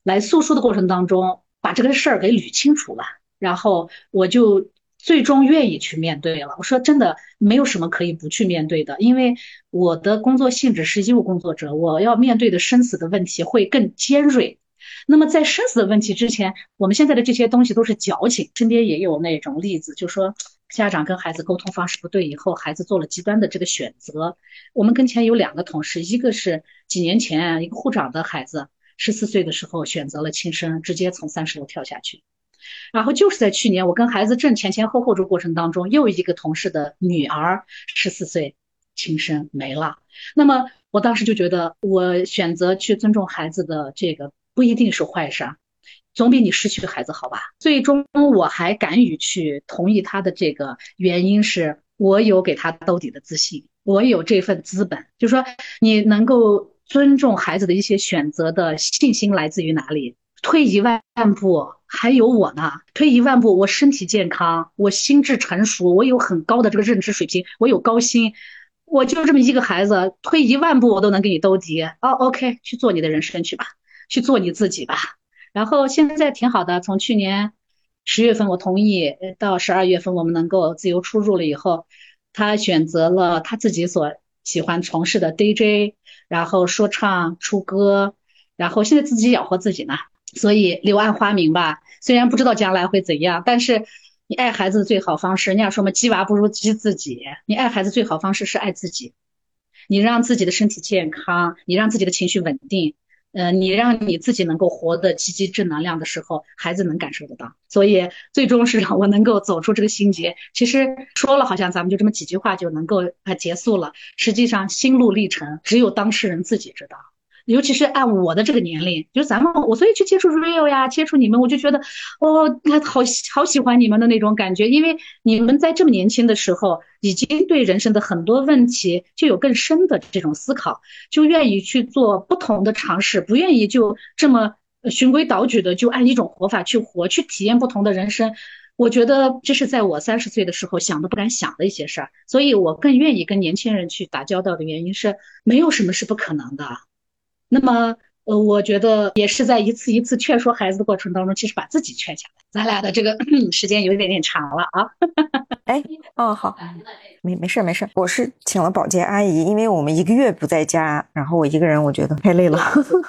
来诉说的过程当中，把这个事儿给捋清楚了，然后我就。最终愿意去面对了。我说真的，没有什么可以不去面对的，因为我的工作性质是医务工作者，我要面对的生死的问题会更尖锐。那么在生死的问题之前，我们现在的这些东西都是矫情。身边也有那种例子，就说家长跟孩子沟通方式不对，以后孩子做了极端的这个选择。我们跟前有两个同事，一个是几年前一个护长的孩子，十四岁的时候选择了轻生，直接从三十楼跳下去。然后就是在去年，我跟孩子正前前后后这过程当中，又一个同事的女儿十四岁轻生没了。那么我当时就觉得，我选择去尊重孩子的这个不一定是坏事，总比你失去孩子好吧。最终我还敢于去同意他的这个原因是我有给他兜底的自信，我有这份资本，就说你能够尊重孩子的一些选择的信心来自于哪里？退一万步。还有我呢，退一万步，我身体健康，我心智成熟，我有很高的这个认知水平，我有高薪，我就这么一个孩子，退一万步我都能给你兜底。哦，OK，去做你的人生去吧，去做你自己吧。然后现在挺好的，从去年十月份我同意，到十二月份我们能够自由出入了以后，他选择了他自己所喜欢从事的 DJ，然后说唱、出歌，然后现在自己养活自己呢。所以柳暗花明吧，虽然不知道将来会怎样，但是你爱孩子的最好方式，人家说嘛，鸡娃不如鸡自己。你爱孩子最好方式是爱自己，你让自己的身体健康，你让自己的情绪稳定，呃，你让你自己能够活得积极正能量的时候，孩子能感受得到。所以最终是让我能够走出这个心结。其实说了好像咱们就这么几句话就能够啊结束了，实际上心路历程只有当事人自己知道。尤其是按我的这个年龄，就是咱们我所以去接触 real 呀，接触你们，我就觉得哦，那好好喜欢你们的那种感觉，因为你们在这么年轻的时候，已经对人生的很多问题就有更深的这种思考，就愿意去做不同的尝试，不愿意就这么循规蹈矩的就按一种活法去活，去体验不同的人生。我觉得这是在我三十岁的时候想都不敢想的一些事儿，所以我更愿意跟年轻人去打交道的原因是，没有什么是不可能的。那么，呃，我觉得也是在一次一次劝说孩子的过程当中，其实把自己劝下来。咱俩的这个 <clears throat> 时间有一点点长了啊。哎，哦，好，没没事没事，我是请了保洁阿姨，因为我们一个月不在家，然后我一个人，我觉得太累了。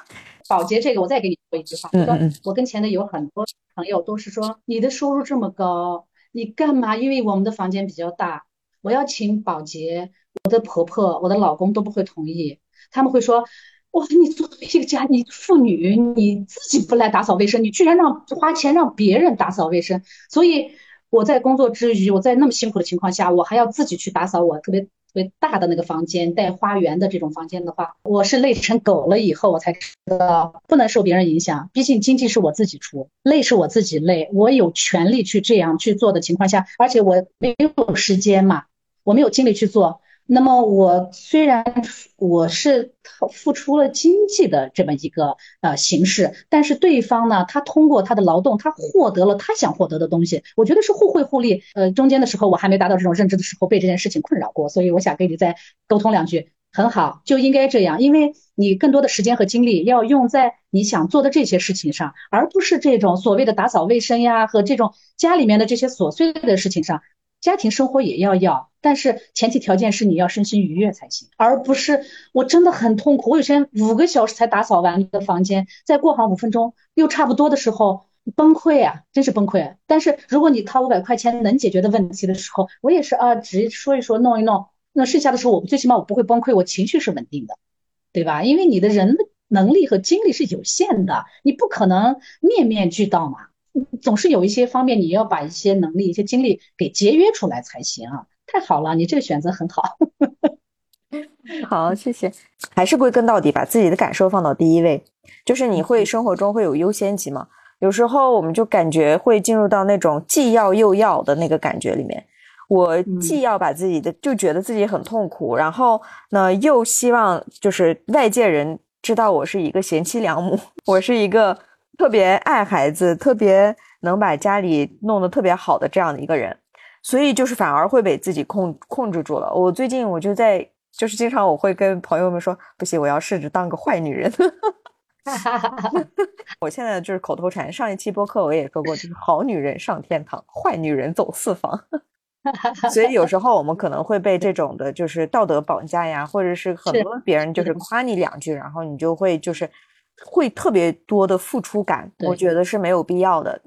<laughs> 保洁这个，我再给你说一句话，说我跟前的有很多朋友都是说，你的收入这么高，你干嘛？因为我们的房间比较大，我要请保洁，我的婆婆、我的老公都不会同意，他们会说。哇，你作为一个家，你妇女，你自己不来打扫卫生，你居然让花钱让别人打扫卫生。所以我在工作之余，我在那么辛苦的情况下，我还要自己去打扫我特别特别大的那个房间，带花园的这种房间的话，我是累成狗了。以后我才知道不能受别人影响，毕竟经济是我自己出，累是我自己累，我有权利去这样去做的情况下，而且我没有时间嘛，我没有精力去做。那么我虽然我是付出了经济的这么一个呃形式，但是对方呢，他通过他的劳动，他获得了他想获得的东西，我觉得是互惠互利。呃，中间的时候我还没达到这种认知的时候，被这件事情困扰过，所以我想跟你再沟通两句。很好，就应该这样，因为你更多的时间和精力要用在你想做的这些事情上，而不是这种所谓的打扫卫生呀和这种家里面的这些琐碎的事情上。家庭生活也要要，但是前提条件是你要身心愉悦才行，而不是我真的很痛苦。我有天五个小时才打扫完一个房间，再过好五分钟又差不多的时候崩溃啊，真是崩溃。但是如果你掏五百块钱能解决的问题的时候，我也是啊，直接说一说，弄一弄。那剩下的时候，我最起码我不会崩溃，我情绪是稳定的，对吧？因为你的人的能力和精力是有限的，你不可能面面俱到嘛。总是有一些方面，你要把一些能力、一些精力给节约出来才行啊！太好了，你这个选择很好。<laughs> 好，谢谢。还是归根到底，把自己的感受放到第一位。就是你会生活中会有优先级吗？有时候我们就感觉会进入到那种既要又要的那个感觉里面。我既要把自己的就觉得自己很痛苦，然后呢又希望就是外界人知道我是一个贤妻良母，<laughs> 我是一个特别爱孩子、特别能把家里弄得特别好的这样的一个人，所以就是反而会被自己控控制住了。我最近我就在就是经常我会跟朋友们说，不行，我要试着当个坏女人。<laughs> 我现在就是口头禅，上一期播客我也说过，就是好女人上天堂，坏女人走四方。<laughs> 所以有时候我们可能会被这种的，就是道德绑架呀，或者是很多别人就是夸你两句，然后你就会就是会特别多的付出感。我觉得是没有必要的，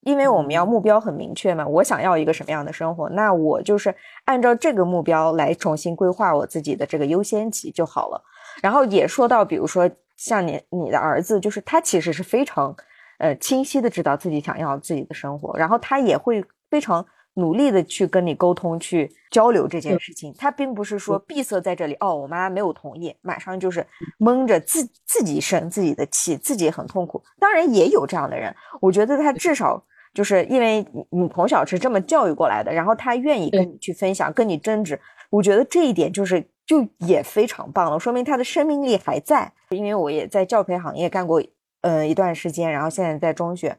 因为我们要目标很明确嘛。我想要一个什么样的生活，那我就是按照这个目标来重新规划我自己的这个优先级就好了。然后也说到，比如说像你你的儿子，就是他其实是非常呃清晰的知道自己想要自己的生活，然后他也会非常。努力的去跟你沟通、去交流这件事情，他并不是说闭塞在这里。哦，我妈没有同意，马上就是蒙着自自己生自己的气，自己很痛苦。当然也有这样的人，我觉得他至少就是因为你你从小是这么教育过来的，然后他愿意跟你去分享、跟你争执，我觉得这一点就是就也非常棒了，说明他的生命力还在。因为我也在教培行业干过呃一段时间，然后现在在中学。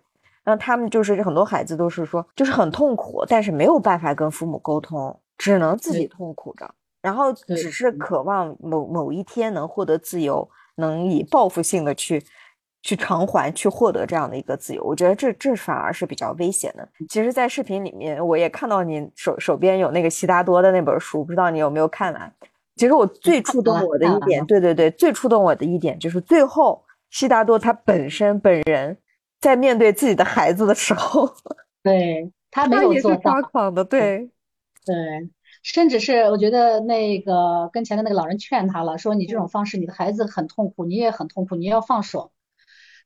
那他们就是很多孩子都是说，就是很痛苦，但是没有办法跟父母沟通，只能自己痛苦着，然后只是渴望某某一天能获得自由，能以报复性的去去偿还，去获得这样的一个自由。我觉得这这反而是比较危险的。其实，在视频里面我也看到你手手边有那个悉达多的那本书，不知道你有没有看完？其实我最触动我的一点，对对对，最触动我的一点就是最后悉达多他本身本人。在面对自己的孩子的时候，<laughs> 对他没有做到。的，对对，甚至是我觉得那个跟前的那个老人劝他了，说你这种方式，你的孩子很痛苦，你也很痛苦，你要放手。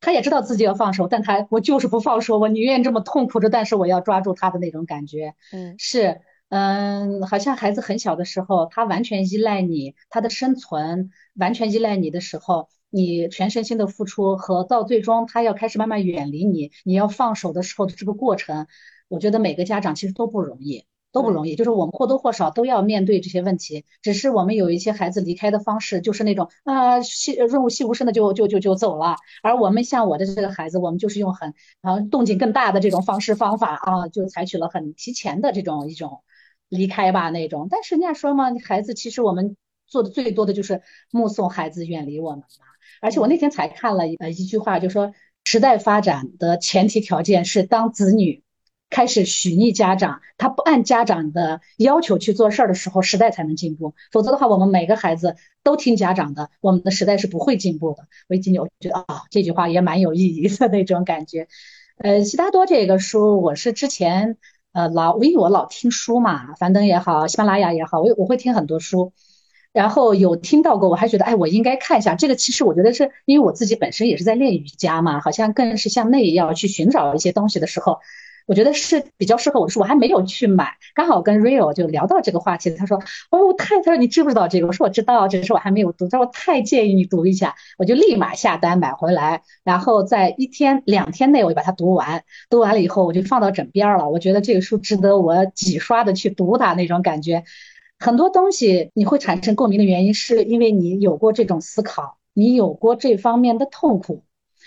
他也知道自己要放手，但他我就是不放手，我宁愿这么痛苦着，但是我要抓住他的那种感觉。嗯，是，嗯，好像孩子很小的时候，他完全依赖你，他的生存完全依赖你的时候。你全身心的付出和到最终他要开始慢慢远离你，你要放手的时候的这个过程，我觉得每个家长其实都不容易，都不容易。就是我们或多或少都要面对这些问题，只是我们有一些孩子离开的方式就是那种啊细润物细无声的就就就就走了，而我们像我的这个孩子，我们就是用很啊动静更大的这种方式方法啊，就采取了很提前的这种一种离开吧那种。但是人家说嘛，孩子其实我们做的最多的就是目送孩子远离我们嘛。而且我那天才看了呃一句话，就说时代发展的前提条件是当子女开始许逆家长，他不按家长的要求去做事儿的时候，时代才能进步。否则的话，我们每个孩子都听家长的，我们的时代是不会进步的。我一听我觉得啊，这句话也蛮有意义的那种感觉。呃，悉达多这个书，我是之前呃老因为我老听书嘛，樊登也好，喜马拉雅也好，我我会听很多书。然后有听到过，我还觉得，哎，我应该看一下这个。其实我觉得是因为我自己本身也是在练瑜伽嘛，好像更是向内要去寻找一些东西的时候，我觉得是比较适合我的书。我还没有去买，刚好跟 Rio 就聊到这个话题了，他说，哦，太，他说你知不知道这个？我说我知道，只是我还没有读。他说太建议你读一下，我就立马下单买回来，然后在一天两天内我就把它读完。读完了以后我就放到枕边了。我觉得这个书值得我几刷的去读它那种感觉。很多东西你会产生共鸣的原因，是因为你有过这种思考，你有过这方面的痛苦，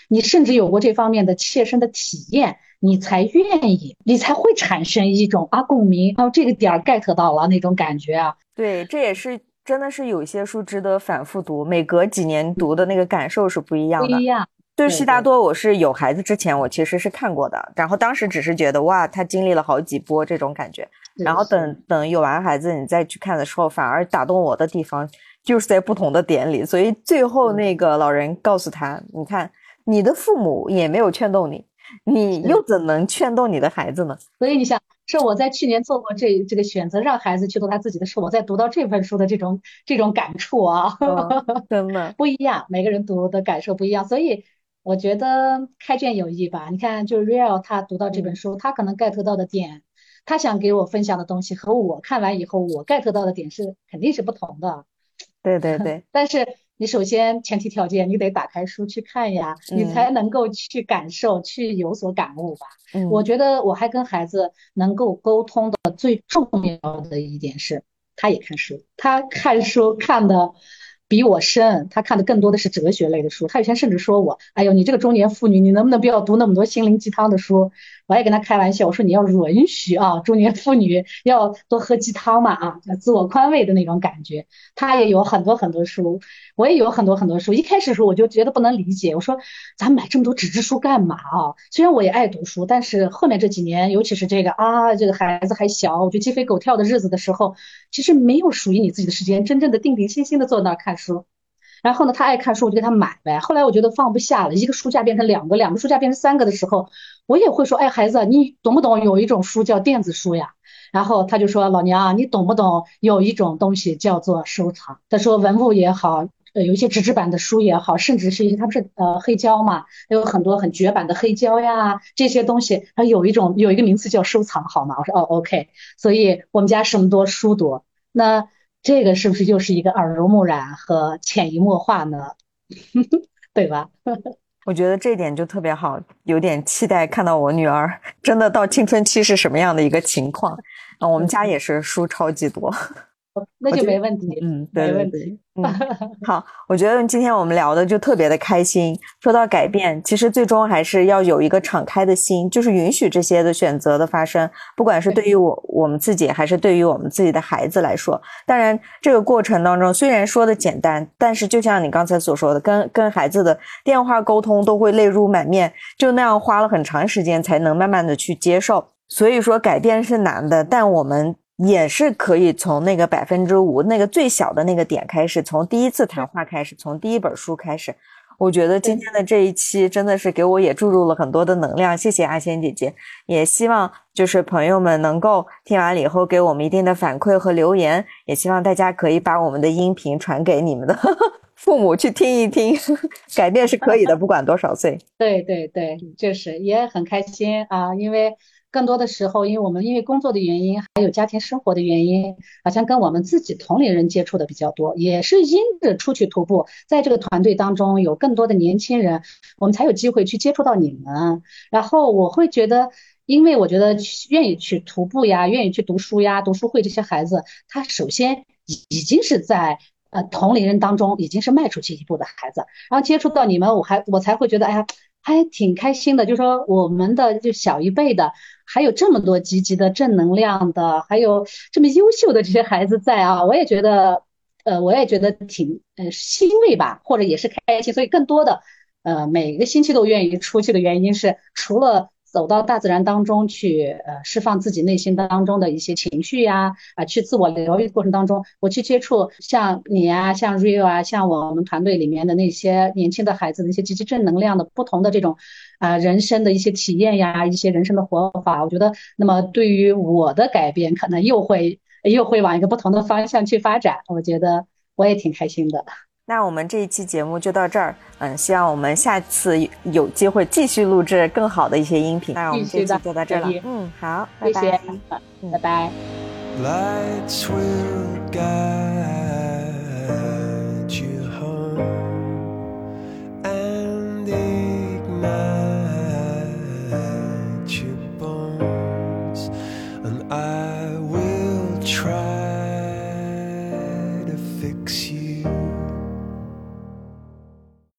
你甚至有过这方面的切身的体验，你才愿意，你才会产生一种啊共鸣，啊这个点儿 get 到了那种感觉啊。对，这也是真的是有一些书值得反复读，每隔几年读的那个感受是不一样的。不一样。对悉达多，我是有孩子之前我其实是看过的，然后当时只是觉得哇，他经历了好几波这种感觉。然后等等有完孩子，你再去看的时候，反而打动我的地方就是在不同的点里。所以最后那个老人告诉他：“你看，你的父母也没有劝动你，你又怎能劝动你的孩子呢？”所以你想，是我在去年做过这这个选择，让孩子去做他自己的事。我在读到这本书的这种这种感触啊，真的 <laughs> 不一样，每个人读的感受不一样。所以我觉得开卷有益吧。你看，就是 Real 他读到这本书，他可能 get 到的点。他想给我分享的东西和我看完以后我 get 到的点是肯定是不同的，对对对。<laughs> 但是你首先前提条件，你得打开书去看呀，你才能够去感受、去有所感悟吧。我觉得我还跟孩子能够沟通的最重要的一点是，他也看书，他看书看的。比我深，他看的更多的是哲学类的书。他以前甚至说我：“哎呦，你这个中年妇女，你能不能不要读那么多心灵鸡汤的书？”我也跟他开玩笑，我说：“你要允许啊，中年妇女要多喝鸡汤嘛啊，自我宽慰的那种感觉。”他也有很多很多书，我也有很多很多书。一开始的时候我就觉得不能理解，我说：“咱买这么多纸质书干嘛啊？”虽然我也爱读书，但是后面这几年，尤其是这个啊，这个孩子还小，我就鸡飞狗跳的日子的时候，其实没有属于你自己的时间，真正的定定心心的坐那儿看。书，然后呢，他爱看书，我就给他买呗。后来我觉得放不下了，一个书架变成两个，两个书架变成三个的时候，我也会说，哎，孩子，你懂不懂？有一种书叫电子书呀。然后他就说，老娘，你懂不懂？有一种东西叫做收藏。他说，文物也好，呃，有一些纸质版的书也好，甚至是一些，它不是呃黑胶嘛，有很多很绝版的黑胶呀，这些东西，它有一种有一个名词叫收藏，好吗？我说，哦，OK。所以我们家什么多书多，那。这个是不是就是一个耳濡目染和潜移默化呢？<laughs> 对吧？我觉得这点就特别好，有点期待看到我女儿真的到青春期是什么样的一个情况。啊，我们家也是书超级多。那就没问题，嗯，没问题。嗯，好，我觉得今天我们聊的就特别的开心。说到改变，其实最终还是要有一个敞开的心，就是允许这些的选择的发生，不管是对于我我们自己，还是对于我们自己的孩子来说。当然，这个过程当中虽然说的简单，但是就像你刚才所说的，跟跟孩子的电话沟通都会泪如满面，就那样花了很长时间才能慢慢的去接受。所以说，改变是难的，但我们。也是可以从那个百分之五那个最小的那个点开始，从第一次谈话开始，从第一本书开始。我觉得今天的这一期真的是给我也注入了很多的能量，谢谢阿仙姐姐。也希望就是朋友们能够听完了以后给我们一定的反馈和留言，也希望大家可以把我们的音频传给你们的 <laughs> 父母去听一听，<laughs> 改变是可以的，不管多少岁。对对对，就是也很开心啊，因为。更多的时候，因为我们因为工作的原因，还有家庭生活的原因，好像跟我们自己同龄人接触的比较多，也是因着出去徒步，在这个团队当中有更多的年轻人，我们才有机会去接触到你们。然后我会觉得，因为我觉得愿意去徒步呀，愿意去读书呀，读书会这些孩子，他首先已已经是在呃同龄人当中已经是迈出去一步的孩子，然后接触到你们，我还我才会觉得，哎呀。还挺开心的，就说我们的就小一辈的，还有这么多积极的、正能量的，还有这么优秀的这些孩子在啊，我也觉得，呃，我也觉得挺呃欣慰吧，或者也是开心，所以更多的，呃，每个星期都愿意出去的原因是除了。走到大自然当中去，呃，释放自己内心当中的一些情绪呀，啊，去自我疗愈过程当中，我去接触像你啊，像 Rio 啊，像我们团队里面的那些年轻的孩子，那些积极正能量的不同的这种啊人生的一些体验呀，一些人生的活法，我觉得，那么对于我的改变，可能又会又会往一个不同的方向去发展，我觉得我也挺开心的。那我们这一期节目就到这儿，嗯，希望我们下次有机会继续录制更好的一些音频。那我们这期就到这儿了，嗯，好，拜拜，拜拜。Lights